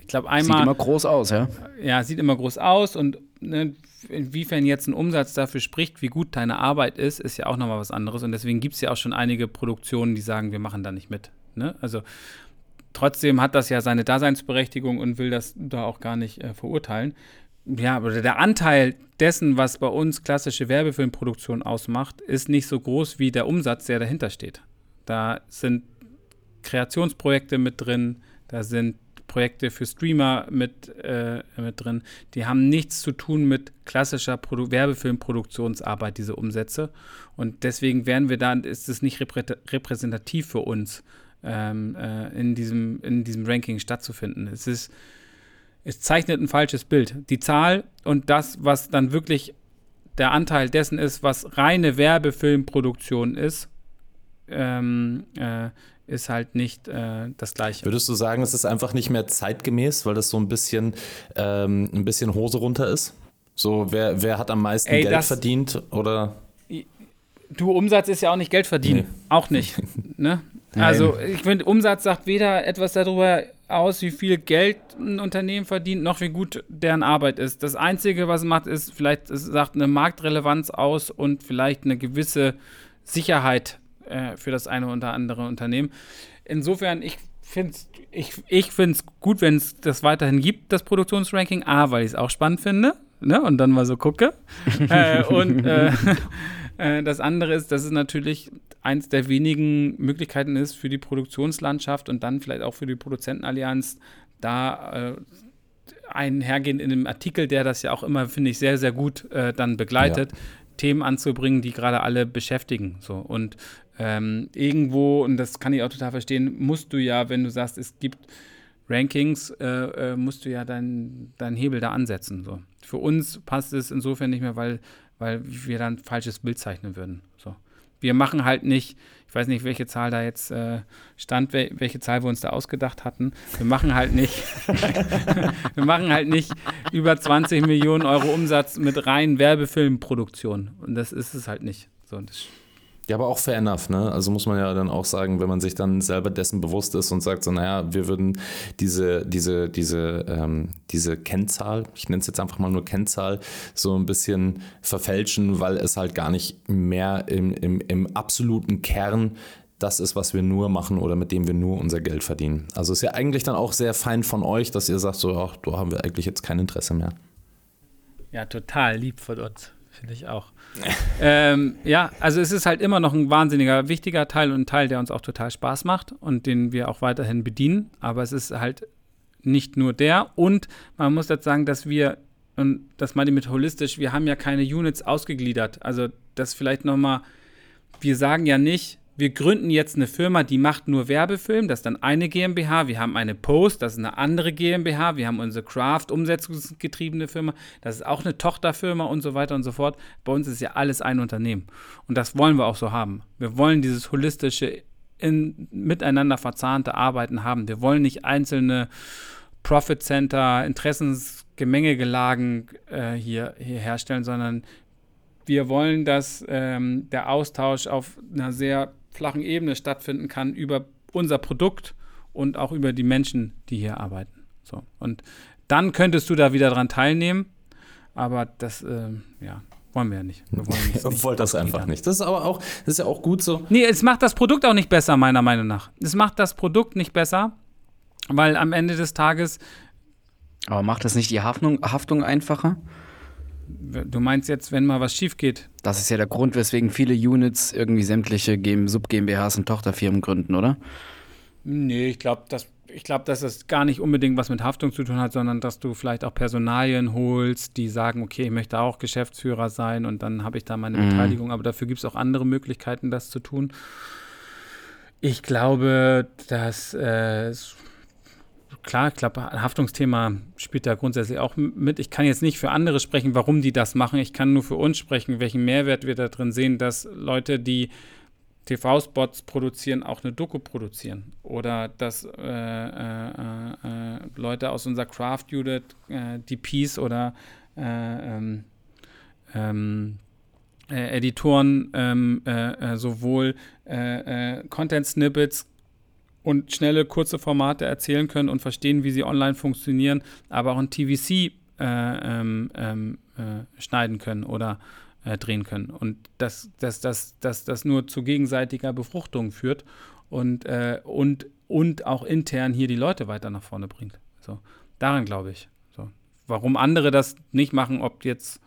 Ich glaube einmal. Sieht immer groß aus, ja? Ja, sieht immer groß aus und ne, inwiefern jetzt ein Umsatz dafür spricht, wie gut deine Arbeit ist, ist ja auch nochmal was anderes. Und deswegen gibt es ja auch schon einige Produktionen, die sagen, wir machen da nicht mit. Ne? Also trotzdem hat das ja seine Daseinsberechtigung und will das da auch gar nicht äh, verurteilen ja, aber der Anteil dessen, was bei uns klassische Werbefilmproduktion ausmacht, ist nicht so groß wie der Umsatz, der dahinter steht. Da sind Kreationsprojekte mit drin, da sind Projekte für Streamer mit, äh, mit drin. Die haben nichts zu tun mit klassischer Produ Werbefilmproduktionsarbeit, diese Umsätze. Und deswegen werden wir da, ist es nicht reprä repräsentativ für uns, ähm, äh, in, diesem, in diesem Ranking stattzufinden. Es ist es zeichnet ein falsches Bild. Die Zahl und das, was dann wirklich der Anteil dessen ist, was reine Werbefilmproduktion ist, ähm, äh, ist halt nicht äh, das Gleiche. Würdest du sagen, es ist einfach nicht mehr zeitgemäß, weil das so ein bisschen, ähm, ein bisschen Hose runter ist? So, wer, wer hat am meisten Ey, Geld verdient oder? Du, Umsatz ist ja auch nicht Geld verdienen. Nee. Auch nicht. ne? Also, ich finde, Umsatz sagt weder etwas darüber aus, wie viel Geld ein Unternehmen verdient, noch wie gut deren Arbeit ist. Das Einzige, was es macht, ist vielleicht, es sagt eine Marktrelevanz aus und vielleicht eine gewisse Sicherheit äh, für das eine oder andere Unternehmen. Insofern, ich finde es ich, ich find's gut, wenn es das weiterhin gibt, das Produktionsranking. A, weil ich es auch spannend finde ne? und dann mal so gucke. äh, und äh, das andere ist, dass es natürlich eins der wenigen Möglichkeiten ist für die Produktionslandschaft und dann vielleicht auch für die Produzentenallianz, da äh, einhergehend in einem Artikel, der das ja auch immer, finde ich, sehr, sehr gut äh, dann begleitet, ja. Themen anzubringen, die gerade alle beschäftigen. So. Und ähm, irgendwo, und das kann ich auch total verstehen, musst du ja, wenn du sagst, es gibt Rankings, äh, äh, musst du ja deinen dein Hebel da ansetzen. So. Für uns passt es insofern nicht mehr, weil, weil wir dann ein falsches Bild zeichnen würden. So wir machen halt nicht, ich weiß nicht, welche Zahl da jetzt äh, stand, welche Zahl wir uns da ausgedacht hatten. Wir machen halt nicht, wir machen halt nicht über 20 Millionen Euro Umsatz mit rein Werbefilmproduktion. Und das ist es halt nicht. So, das Ja, aber auch fair enough, ne? Also muss man ja dann auch sagen, wenn man sich dann selber dessen bewusst ist und sagt so, naja, wir würden diese, diese, diese, ähm, diese Kennzahl, ich nenne es jetzt einfach mal nur Kennzahl, so ein bisschen verfälschen, weil es halt gar nicht mehr im, im, im absoluten Kern das ist, was wir nur machen oder mit dem wir nur unser Geld verdienen. Also ist ja eigentlich dann auch sehr fein von euch, dass ihr sagt, so, ach, da haben wir eigentlich jetzt kein Interesse mehr. Ja, total lieb von uns. Finde ich auch. ähm, ja, also es ist halt immer noch ein wahnsinniger, wichtiger Teil und ein Teil, der uns auch total Spaß macht und den wir auch weiterhin bedienen. Aber es ist halt nicht nur der. Und man muss jetzt sagen, dass wir, und das meine ich mit holistisch, wir haben ja keine Units ausgegliedert. Also das vielleicht nochmal, wir sagen ja nicht, wir gründen jetzt eine Firma, die macht nur Werbefilm, das ist dann eine GmbH. Wir haben eine Post, das ist eine andere GmbH. Wir haben unsere Craft, umsetzungsgetriebene Firma, das ist auch eine Tochterfirma und so weiter und so fort. Bei uns ist ja alles ein Unternehmen. Und das wollen wir auch so haben. Wir wollen dieses holistische, in, miteinander verzahnte Arbeiten haben. Wir wollen nicht einzelne Profit Center, Interessensgemengegelagen äh, hier, hier herstellen, sondern wir wollen, dass ähm, der Austausch auf einer sehr flachen Ebene stattfinden kann über unser Produkt und auch über die Menschen, die hier arbeiten. So. Und dann könntest du da wieder dran teilnehmen, aber das, äh, ja, wollen wir ja nicht. Wir wollen nicht, wollt das einfach nicht. Das ist aber auch, das ist ja auch gut so. Nee, es macht das Produkt auch nicht besser, meiner Meinung nach. Es macht das Produkt nicht besser, weil am Ende des Tages. Aber macht das nicht die Haftung, Haftung einfacher? Du meinst jetzt, wenn mal was schief geht? Das ist ja der Grund, weswegen viele Units irgendwie sämtliche Sub-GmbHs und Tochterfirmen gründen, oder? Nee, ich glaube, dass, glaub, dass das gar nicht unbedingt was mit Haftung zu tun hat, sondern dass du vielleicht auch Personalien holst, die sagen, okay, ich möchte auch Geschäftsführer sein und dann habe ich da meine mhm. Beteiligung. Aber dafür gibt es auch andere Möglichkeiten, das zu tun. Ich glaube, dass äh, klar, ich glaube, Haftungsthema spielt da grundsätzlich auch mit. Ich kann jetzt nicht für andere sprechen, warum die das machen. Ich kann nur für uns sprechen, welchen Mehrwert wir da drin sehen, dass Leute, die TV-Spots produzieren, auch eine Doku produzieren. Oder dass äh, äh, äh, Leute aus unserer Craft-Unit, äh, DPs oder äh, ähm, ähm, äh, Editoren ähm, sowohl Content-Snippets und schnelle, kurze Formate erzählen können und verstehen, wie sie online funktionieren, aber auch ein TVC äh, ähm, ähm, äh, schneiden können oder äh, drehen können. Und dass das, das, das, das nur zu gegenseitiger Befruchtung führt und, äh, und, und auch intern hier die Leute weiter nach vorne bringt. So, daran glaube ich. So. Warum andere das nicht machen, ob jetzt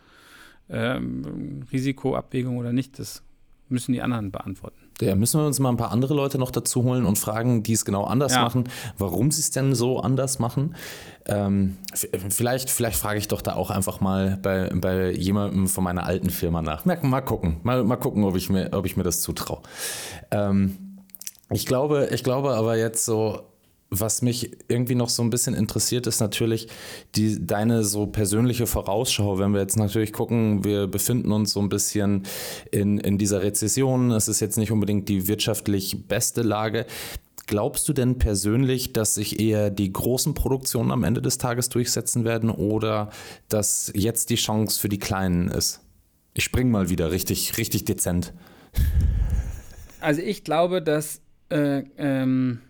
ähm, Risikoabwägung oder nicht, das müssen die anderen beantworten. Ja, müssen wir uns mal ein paar andere Leute noch dazu holen und fragen, die es genau anders ja. machen, warum sie es denn so anders machen. Ähm, vielleicht, vielleicht frage ich doch da auch einfach mal bei, bei jemandem von meiner alten Firma nach. Mal, mal gucken, mal, mal gucken, ob ich mir, ob ich mir das zutraue. Ähm, ich glaube, ich glaube aber jetzt so was mich irgendwie noch so ein bisschen interessiert, ist natürlich die, deine so persönliche Vorausschau. Wenn wir jetzt natürlich gucken, wir befinden uns so ein bisschen in, in dieser Rezession. Es ist jetzt nicht unbedingt die wirtschaftlich beste Lage. Glaubst du denn persönlich, dass sich eher die großen Produktionen am Ende des Tages durchsetzen werden oder dass jetzt die Chance für die Kleinen ist? Ich spring mal wieder richtig, richtig dezent. Also ich glaube, dass äh, ähm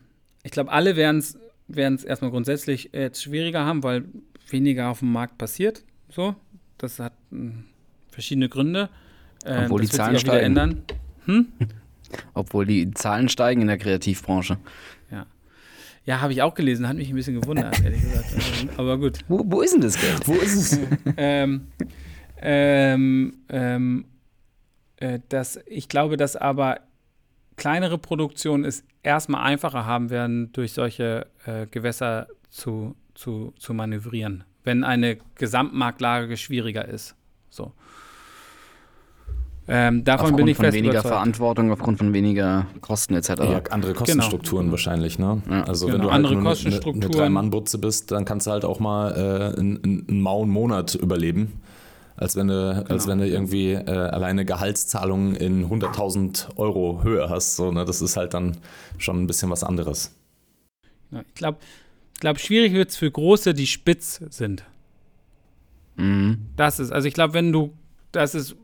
ich glaube, alle werden es erstmal grundsätzlich jetzt schwieriger haben, weil weniger auf dem Markt passiert. So, das hat mh, hm, verschiedene Gründe. Äh, Obwohl die Zahlen steigen. Ändern. Hm? Obwohl die Zahlen steigen in der Kreativbranche. Ja. Ja, habe ich auch gelesen, hat mich ein bisschen gewundert, ehrlich gesagt. Aber gut. Wo, wo ist denn das Geld? Wo ist es? ähm, ähm, ähm, äh, das, ich glaube, dass aber kleinere Produktionen es erstmal einfacher haben werden, durch solche äh, Gewässer zu, zu, zu manövrieren, wenn eine Gesamtmarktlage schwieriger ist. So. Ähm, davon aufgrund bin ich von fest weniger überzeugt. Verantwortung, aufgrund von weniger Kosten etc. Ja, andere genau. Kostenstrukturen genau. wahrscheinlich, ne? Ja. Also genau. wenn du halt andere eine, eine Drei-Mann-Butze bist, dann kannst du halt auch mal äh, einen, einen mauen Monat überleben als wenn du, genau. als wenn du irgendwie äh, alleine Gehaltszahlungen in 100.000 Euro Höhe hast. So, ne? Das ist halt dann schon ein bisschen was anderes. Ja, ich glaube, ich glaub, schwierig wird es für Große, die spitz sind. Mhm. Das ist, also ich glaube, wenn du, das ist,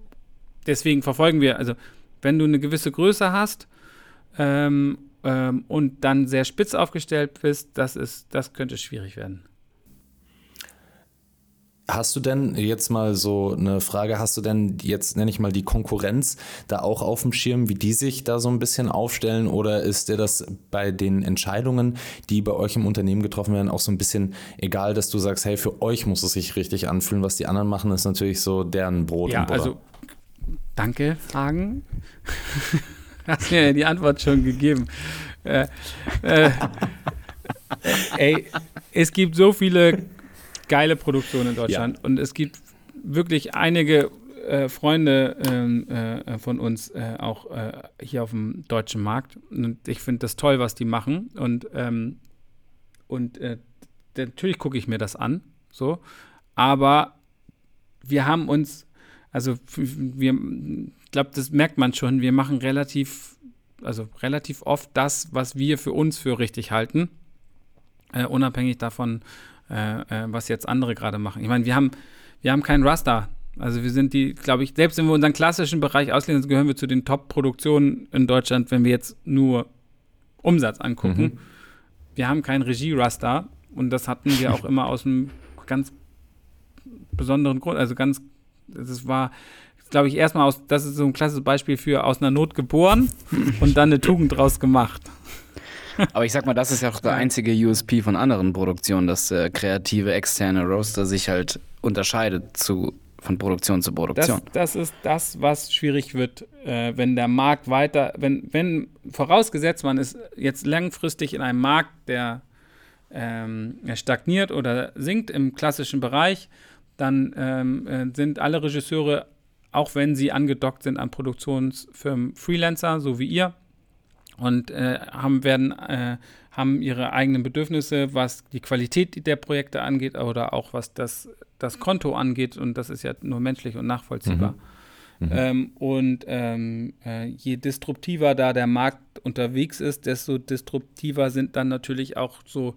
deswegen verfolgen wir, also wenn du eine gewisse Größe hast ähm, ähm, und dann sehr spitz aufgestellt bist, das, ist, das könnte schwierig werden. Hast du denn jetzt mal so eine Frage, hast du denn jetzt, nenne ich mal, die Konkurrenz da auch auf dem Schirm, wie die sich da so ein bisschen aufstellen? Oder ist dir das bei den Entscheidungen, die bei euch im Unternehmen getroffen werden, auch so ein bisschen egal, dass du sagst, hey, für euch muss es sich richtig anfühlen, was die anderen machen, ist natürlich so deren Brot ja, und Butter. Also, danke, Fragen. Hast mir die Antwort schon gegeben. Äh, äh, ey, es gibt so viele geile Produktion in Deutschland. Ja. Und es gibt wirklich einige äh, Freunde ähm, äh, von uns äh, auch äh, hier auf dem deutschen Markt. Und ich finde das toll, was die machen. Und, ähm, und äh, natürlich gucke ich mir das an. So. Aber wir haben uns, also wir, ich glaube, das merkt man schon, wir machen relativ, also relativ oft das, was wir für uns für richtig halten. Uh, unabhängig davon, äh, äh, was jetzt andere gerade machen. Ich meine, wir haben, wir haben keinen Raster. Also wir sind die, glaube ich, selbst wenn wir unseren klassischen Bereich auslehnen, gehören wir zu den Top-Produktionen in Deutschland, wenn wir jetzt nur Umsatz angucken. Mhm. Wir haben keinen Regie-Raster und das hatten wir auch immer aus einem ganz besonderen Grund. Also ganz, das war, glaube ich, erstmal aus, das ist so ein klassisches Beispiel für aus einer Not geboren und dann eine Tugend draus gemacht. Aber ich sag mal, das ist ja auch der einzige USP von anderen Produktionen, dass der kreative externe Roaster sich halt unterscheidet zu, von Produktion zu Produktion. Das, das ist das, was schwierig wird, äh, wenn der Markt weiter, wenn, wenn vorausgesetzt man ist jetzt langfristig in einem Markt, der ähm, stagniert oder sinkt im klassischen Bereich, dann ähm, äh, sind alle Regisseure, auch wenn sie angedockt sind an Produktionsfirmen, Freelancer, so wie ihr und äh, haben, werden, äh, haben ihre eigenen Bedürfnisse, was die Qualität der Projekte angeht oder auch was das, das Konto angeht. Und das ist ja nur menschlich und nachvollziehbar. Mhm. Mhm. Ähm, und ähm, äh, je disruptiver da der Markt unterwegs ist, desto disruptiver sind dann natürlich auch so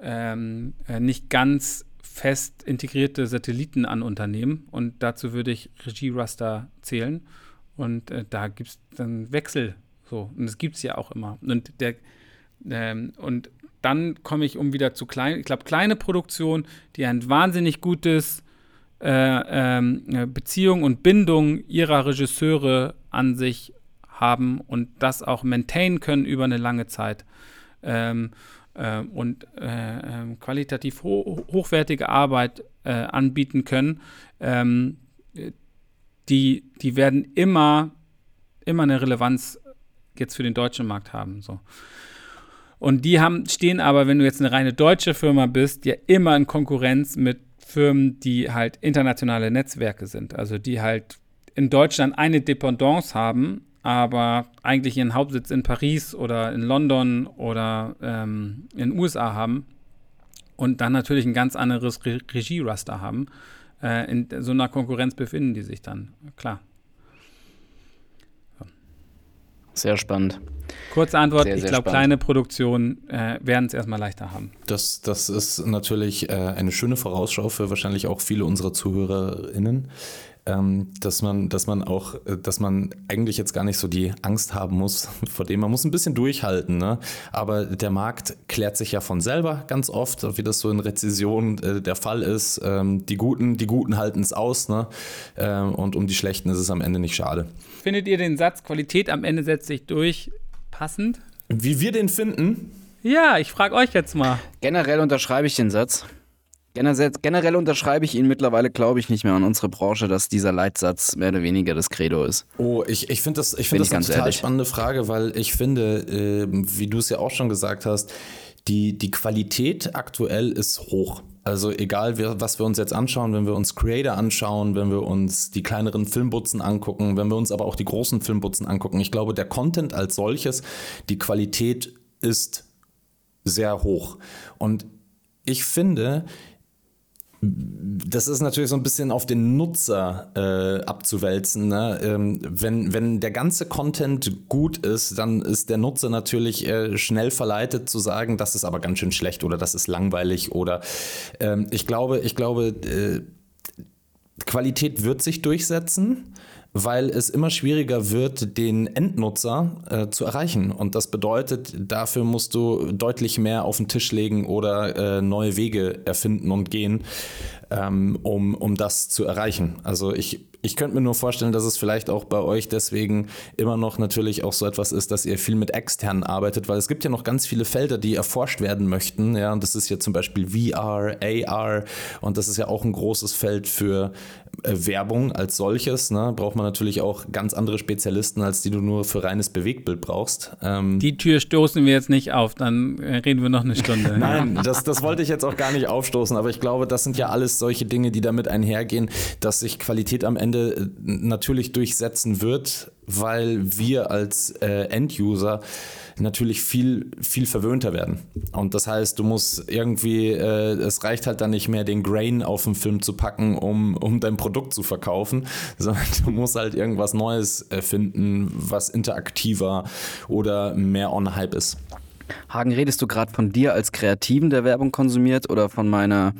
ähm, äh, nicht ganz fest integrierte Satelliten an Unternehmen. Und dazu würde ich Regie-Raster zählen. Und äh, da gibt es dann Wechsel so, und das gibt es ja auch immer. Und, der, ähm, und dann komme ich um wieder zu kleinen, ich glaube, kleine Produktionen, die ein wahnsinnig gutes äh, ähm, äh, Beziehung und Bindung ihrer Regisseure an sich haben und das auch maintainen können über eine lange Zeit. Ähm, äh, und äh, ähm, qualitativ ho hochwertige Arbeit äh, anbieten können, ähm, die, die werden immer, immer eine Relevanz jetzt für den deutschen Markt haben. So. Und die haben, stehen aber, wenn du jetzt eine reine deutsche Firma bist, ja immer in Konkurrenz mit Firmen, die halt internationale Netzwerke sind. Also die halt in Deutschland eine Dependance haben, aber eigentlich ihren Hauptsitz in Paris oder in London oder ähm, in den USA haben und dann natürlich ein ganz anderes Re Regie-Raster haben. Äh, in so einer Konkurrenz befinden die sich dann, klar. Sehr spannend. Kurze Antwort, sehr, sehr ich glaube, kleine Produktionen äh, werden es erstmal leichter haben. Das, das ist natürlich äh, eine schöne Vorausschau für wahrscheinlich auch viele unserer ZuhörerInnen dass man, dass man auch, äh, dass man eigentlich jetzt gar nicht so die Angst haben muss, vor dem man muss ein bisschen durchhalten. Ne? Aber der Markt klärt sich ja von selber ganz oft, wie das so in Rezession äh, der Fall ist. Ähm, die Guten, die Guten halten es aus, ne? Ähm, und um die Schlechten ist es am Ende nicht schade. Findet ihr den Satz Qualität am Ende setzt sich durch passend? Wie wir den finden? Ja, ich frage euch jetzt mal. Generell unterschreibe ich den Satz. Generell, unterschreibe ich ihn mittlerweile, glaube ich, nicht mehr an unsere Branche, dass dieser Leitsatz mehr oder weniger das Credo ist. Oh, ich, ich finde das, ich find das ich eine total ehrlich. spannende Frage, weil ich finde, äh, wie du es ja auch schon gesagt hast, die, die Qualität aktuell ist hoch. Also egal, was wir uns jetzt anschauen, wenn wir uns Creator anschauen, wenn wir uns die kleineren Filmbutzen angucken, wenn wir uns aber auch die großen Filmbutzen angucken. Ich glaube, der Content als solches, die Qualität ist sehr hoch. Und ich finde, das ist natürlich so ein bisschen auf den Nutzer äh, abzuwälzen. Ne? Ähm, wenn, wenn der ganze Content gut ist, dann ist der Nutzer natürlich äh, schnell verleitet zu sagen, das ist aber ganz schön schlecht oder das ist langweilig oder ähm, ich glaube, ich glaube, äh, Qualität wird sich durchsetzen. Weil es immer schwieriger wird, den Endnutzer äh, zu erreichen. Und das bedeutet, dafür musst du deutlich mehr auf den Tisch legen oder äh, neue Wege erfinden und gehen, ähm, um, um das zu erreichen. Also ich ich könnte mir nur vorstellen, dass es vielleicht auch bei euch deswegen immer noch natürlich auch so etwas ist, dass ihr viel mit externen arbeitet, weil es gibt ja noch ganz viele Felder, die erforscht werden möchten. Ja, und das ist ja zum Beispiel VR, AR und das ist ja auch ein großes Feld für Werbung als solches. Ne? Braucht man natürlich auch ganz andere Spezialisten, als die du nur für reines Bewegtbild brauchst. Ähm die Tür stoßen wir jetzt nicht auf, dann äh, reden wir noch eine Stunde. Nein, das, das wollte ich jetzt auch gar nicht aufstoßen, aber ich glaube, das sind ja alles solche Dinge, die damit einhergehen, dass sich Qualität am Ende äh, natürlich durchsetzen wird, weil wir als äh, End-User natürlich viel, viel verwöhnter werden. Und das heißt, du musst irgendwie, äh, es reicht halt dann nicht mehr, den Grain auf den Film zu packen, um, um dein Produkt zu verkaufen, sondern du musst halt irgendwas Neues finden, was interaktiver oder mehr on Hype ist. Hagen, redest du gerade von dir als Kreativen, der Werbung konsumiert oder von meiner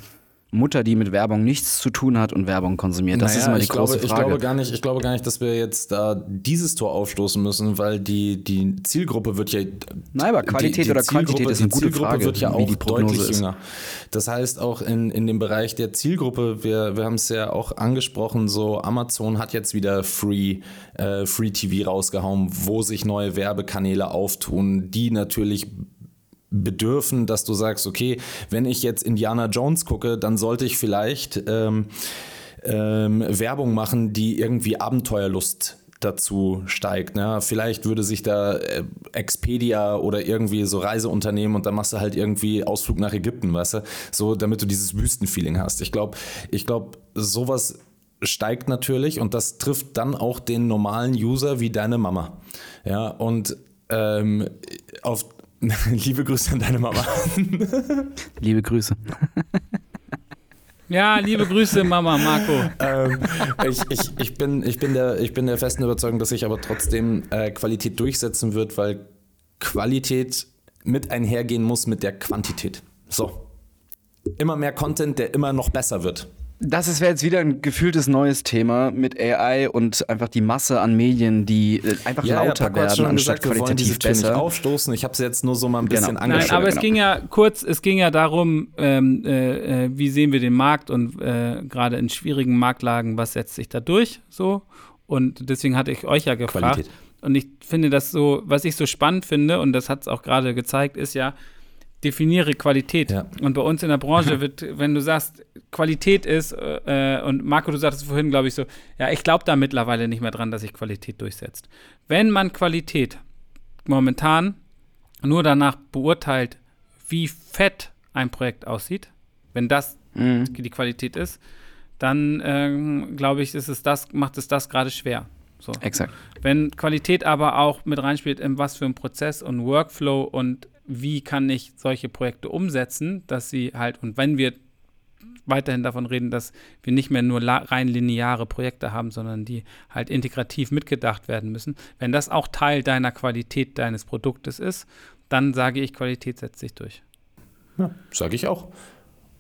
Mutter, die mit Werbung nichts zu tun hat und Werbung konsumiert? Das naja, ist immer die große glaube, Frage. Ich glaube, gar nicht, ich glaube gar nicht, dass wir jetzt da dieses Tor aufstoßen müssen, weil die, die Zielgruppe wird ja. Nein, aber Qualität die, die oder Quantität ist eine gute Zielgruppe Frage, wird ja auch deutlich ist. jünger. Das heißt, auch in, in dem Bereich der Zielgruppe, wir, wir haben es ja auch angesprochen, so Amazon hat jetzt wieder Free, äh, Free TV rausgehauen, wo sich neue Werbekanäle auftun, die natürlich bedürfen, dass du sagst, okay, wenn ich jetzt Indiana Jones gucke, dann sollte ich vielleicht ähm, ähm, Werbung machen, die irgendwie Abenteuerlust dazu steigt. Ne? Vielleicht würde sich da äh, Expedia oder irgendwie so Reiseunternehmen und dann machst du halt irgendwie Ausflug nach Ägypten, weißt du? So, damit du dieses Wüstenfeeling hast. Ich glaube, ich glaube, sowas steigt natürlich und das trifft dann auch den normalen User wie deine Mama. Ja, und ähm, auf, Liebe Grüße an deine Mama. Liebe Grüße. Ja, liebe Grüße, Mama, Marco. Ähm, ich, ich, ich, bin, ich, bin der, ich bin der festen Überzeugung, dass sich aber trotzdem äh, Qualität durchsetzen wird, weil Qualität mit einhergehen muss mit der Quantität. So. Immer mehr Content, der immer noch besser wird. Das wäre jetzt wieder ein gefühltes neues Thema mit AI und einfach die Masse an Medien, die äh, einfach ja, lauter ja, werden, schon anstatt gesagt, qualitativ wir besser. Nicht aufstoßen. Ich habe es jetzt nur so mal ein genau. bisschen genau. Nein, aber es ging ja kurz, es ging ja darum, ähm, äh, äh, wie sehen wir den Markt und äh, gerade in schwierigen Marktlagen, was setzt sich da durch so? Und deswegen hatte ich euch ja gefragt. Qualität. Und ich finde das so, was ich so spannend finde, und das hat es auch gerade gezeigt, ist ja, definiere Qualität. Ja. Und bei uns in der Branche wird, wenn du sagst, Qualität ist, äh, und Marco, du sagtest vorhin, glaube ich, so, ja, ich glaube da mittlerweile nicht mehr dran, dass sich Qualität durchsetzt. Wenn man Qualität momentan nur danach beurteilt, wie fett ein Projekt aussieht, wenn das mhm. die Qualität ist, dann ähm, glaube ich, ist es das, macht es das gerade schwer. So. Exakt. Wenn Qualität aber auch mit reinspielt, in was für ein Prozess und Workflow und wie kann ich solche Projekte umsetzen, dass sie halt, und wenn wir weiterhin davon reden, dass wir nicht mehr nur rein lineare Projekte haben, sondern die halt integrativ mitgedacht werden müssen. Wenn das auch Teil deiner Qualität deines Produktes ist, dann sage ich, Qualität setzt sich durch. Ja, sage ich auch.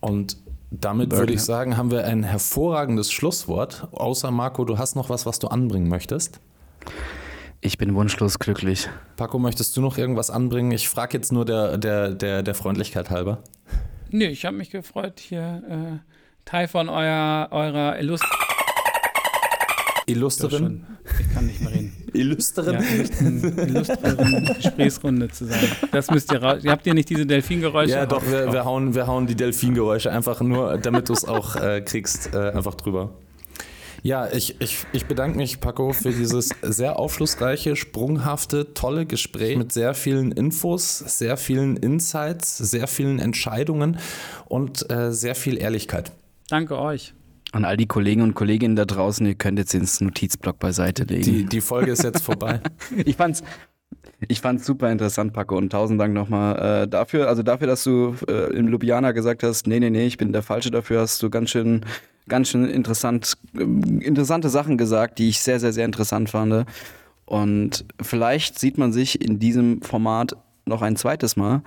Und damit Burger. würde ich sagen, haben wir ein hervorragendes Schlusswort. Außer Marco, du hast noch was, was du anbringen möchtest. Ich bin wunschlos glücklich. Paco, möchtest du noch irgendwas anbringen? Ich frage jetzt nur der, der, der, der Freundlichkeit halber. Nee, ich habe mich gefreut, hier äh, Teil von euer, eurer Illust Illusterin. Ich kann nicht mehr reden. Illusterin? Ja, illustren Gesprächsrunde zu sein. Das müsst ihr raus. Habt ihr nicht diese Delfingeräusche? Ja, doch, wir, wir, hauen, wir hauen die Delfingeräusche einfach nur, damit du es auch äh, kriegst, äh, einfach drüber. Ja, ich, ich, ich bedanke mich, Paco, für dieses sehr aufschlussreiche, sprunghafte, tolle Gespräch mit sehr vielen Infos, sehr vielen Insights, sehr vielen Entscheidungen und äh, sehr viel Ehrlichkeit. Danke euch. An all die Kollegen und Kolleginnen da draußen, ihr könnt jetzt den Notizblock beiseite legen. Die, die Folge ist jetzt vorbei. ich fand's, ich fand's super interessant, Paco, und tausend Dank nochmal äh, dafür. Also dafür, dass du äh, in Ljubljana gesagt hast, nee, nee, nee, ich bin der Falsche dafür, hast du ganz schön ganz schön interessant, interessante Sachen gesagt, die ich sehr, sehr, sehr interessant fand. Und vielleicht sieht man sich in diesem Format noch ein zweites Mal,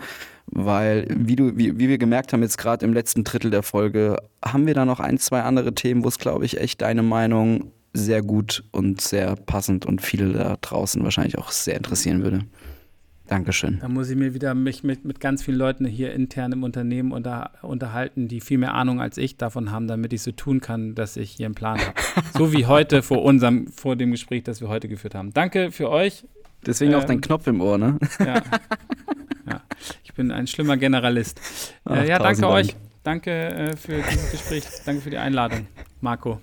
weil, wie, du, wie, wie wir gemerkt haben, jetzt gerade im letzten Drittel der Folge, haben wir da noch ein, zwei andere Themen, wo es, glaube ich, echt deine Meinung sehr gut und sehr passend und viele da draußen wahrscheinlich auch sehr interessieren würde. Dankeschön. Da muss ich mir wieder mich mit, mit ganz vielen Leuten hier intern im Unternehmen unter, unterhalten, die viel mehr Ahnung als ich davon haben, damit ich so tun kann, dass ich hier einen Plan habe. so wie heute vor unserem, vor dem Gespräch, das wir heute geführt haben. Danke für euch. Deswegen Ähm, auch dein Knopf im Ohr, ne? Ja. ja. Ich bin ein schlimmer Generalist. Ach, äh, ja, danke tausend euch. Dank. Danke äh, für dieses Gespräch. Danke für die Einladung, Marco.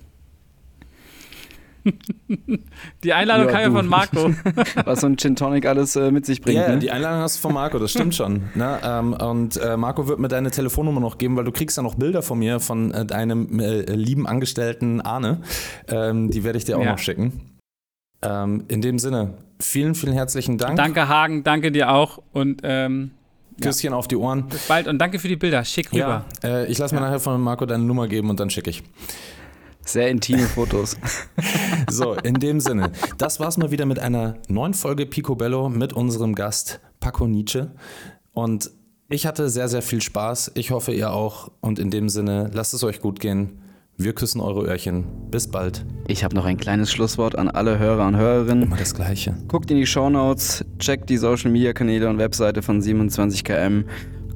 die Einladung Ja, kam ja von Marco. Was so ein Gin Tonic alles äh, mit sich bringt. Ja, ne? die Einladung hast du von Marco, das stimmt schon. Ne? Ähm, und äh, Marco wird mir deine Telefonnummer noch geben, weil du kriegst ja noch Bilder von mir, von äh, deinem äh, lieben Angestellten Arne. Ähm, die werde ich dir auch Ja. noch schicken. Ähm, in dem Sinne, vielen, vielen herzlichen Dank. danke, Hagen. Danke dir auch. Und ähm, Küsschen auf die Ohren. bis bald. Und danke für die Bilder. Schick rüber. Ja, äh, ich lasse mir Ja. nachher von Marco deine Nummer geben und dann schicke ich. Sehr intime Fotos. So, in dem Sinne, das war's mal wieder mit einer neuen Folge Picobello mit unserem Gast Paco Nietzsche. Und ich hatte sehr, sehr viel Spaß. Ich hoffe, ihr auch. Und in dem Sinne, lasst es euch gut gehen. Wir küssen eure Öhrchen. Bis bald. Ich habe noch ein kleines Schlusswort an alle Hörer und Hörerinnen. Immer das Gleiche. Guckt in die Shownotes, checkt die Social Media Kanäle und Webseite von 27km,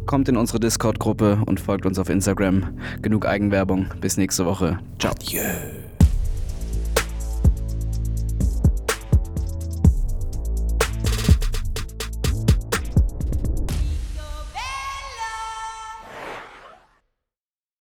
kommt in unsere Discord-Gruppe und folgt uns auf Instagram. Genug Eigenwerbung. Bis nächste Woche. Ciao. Adieu.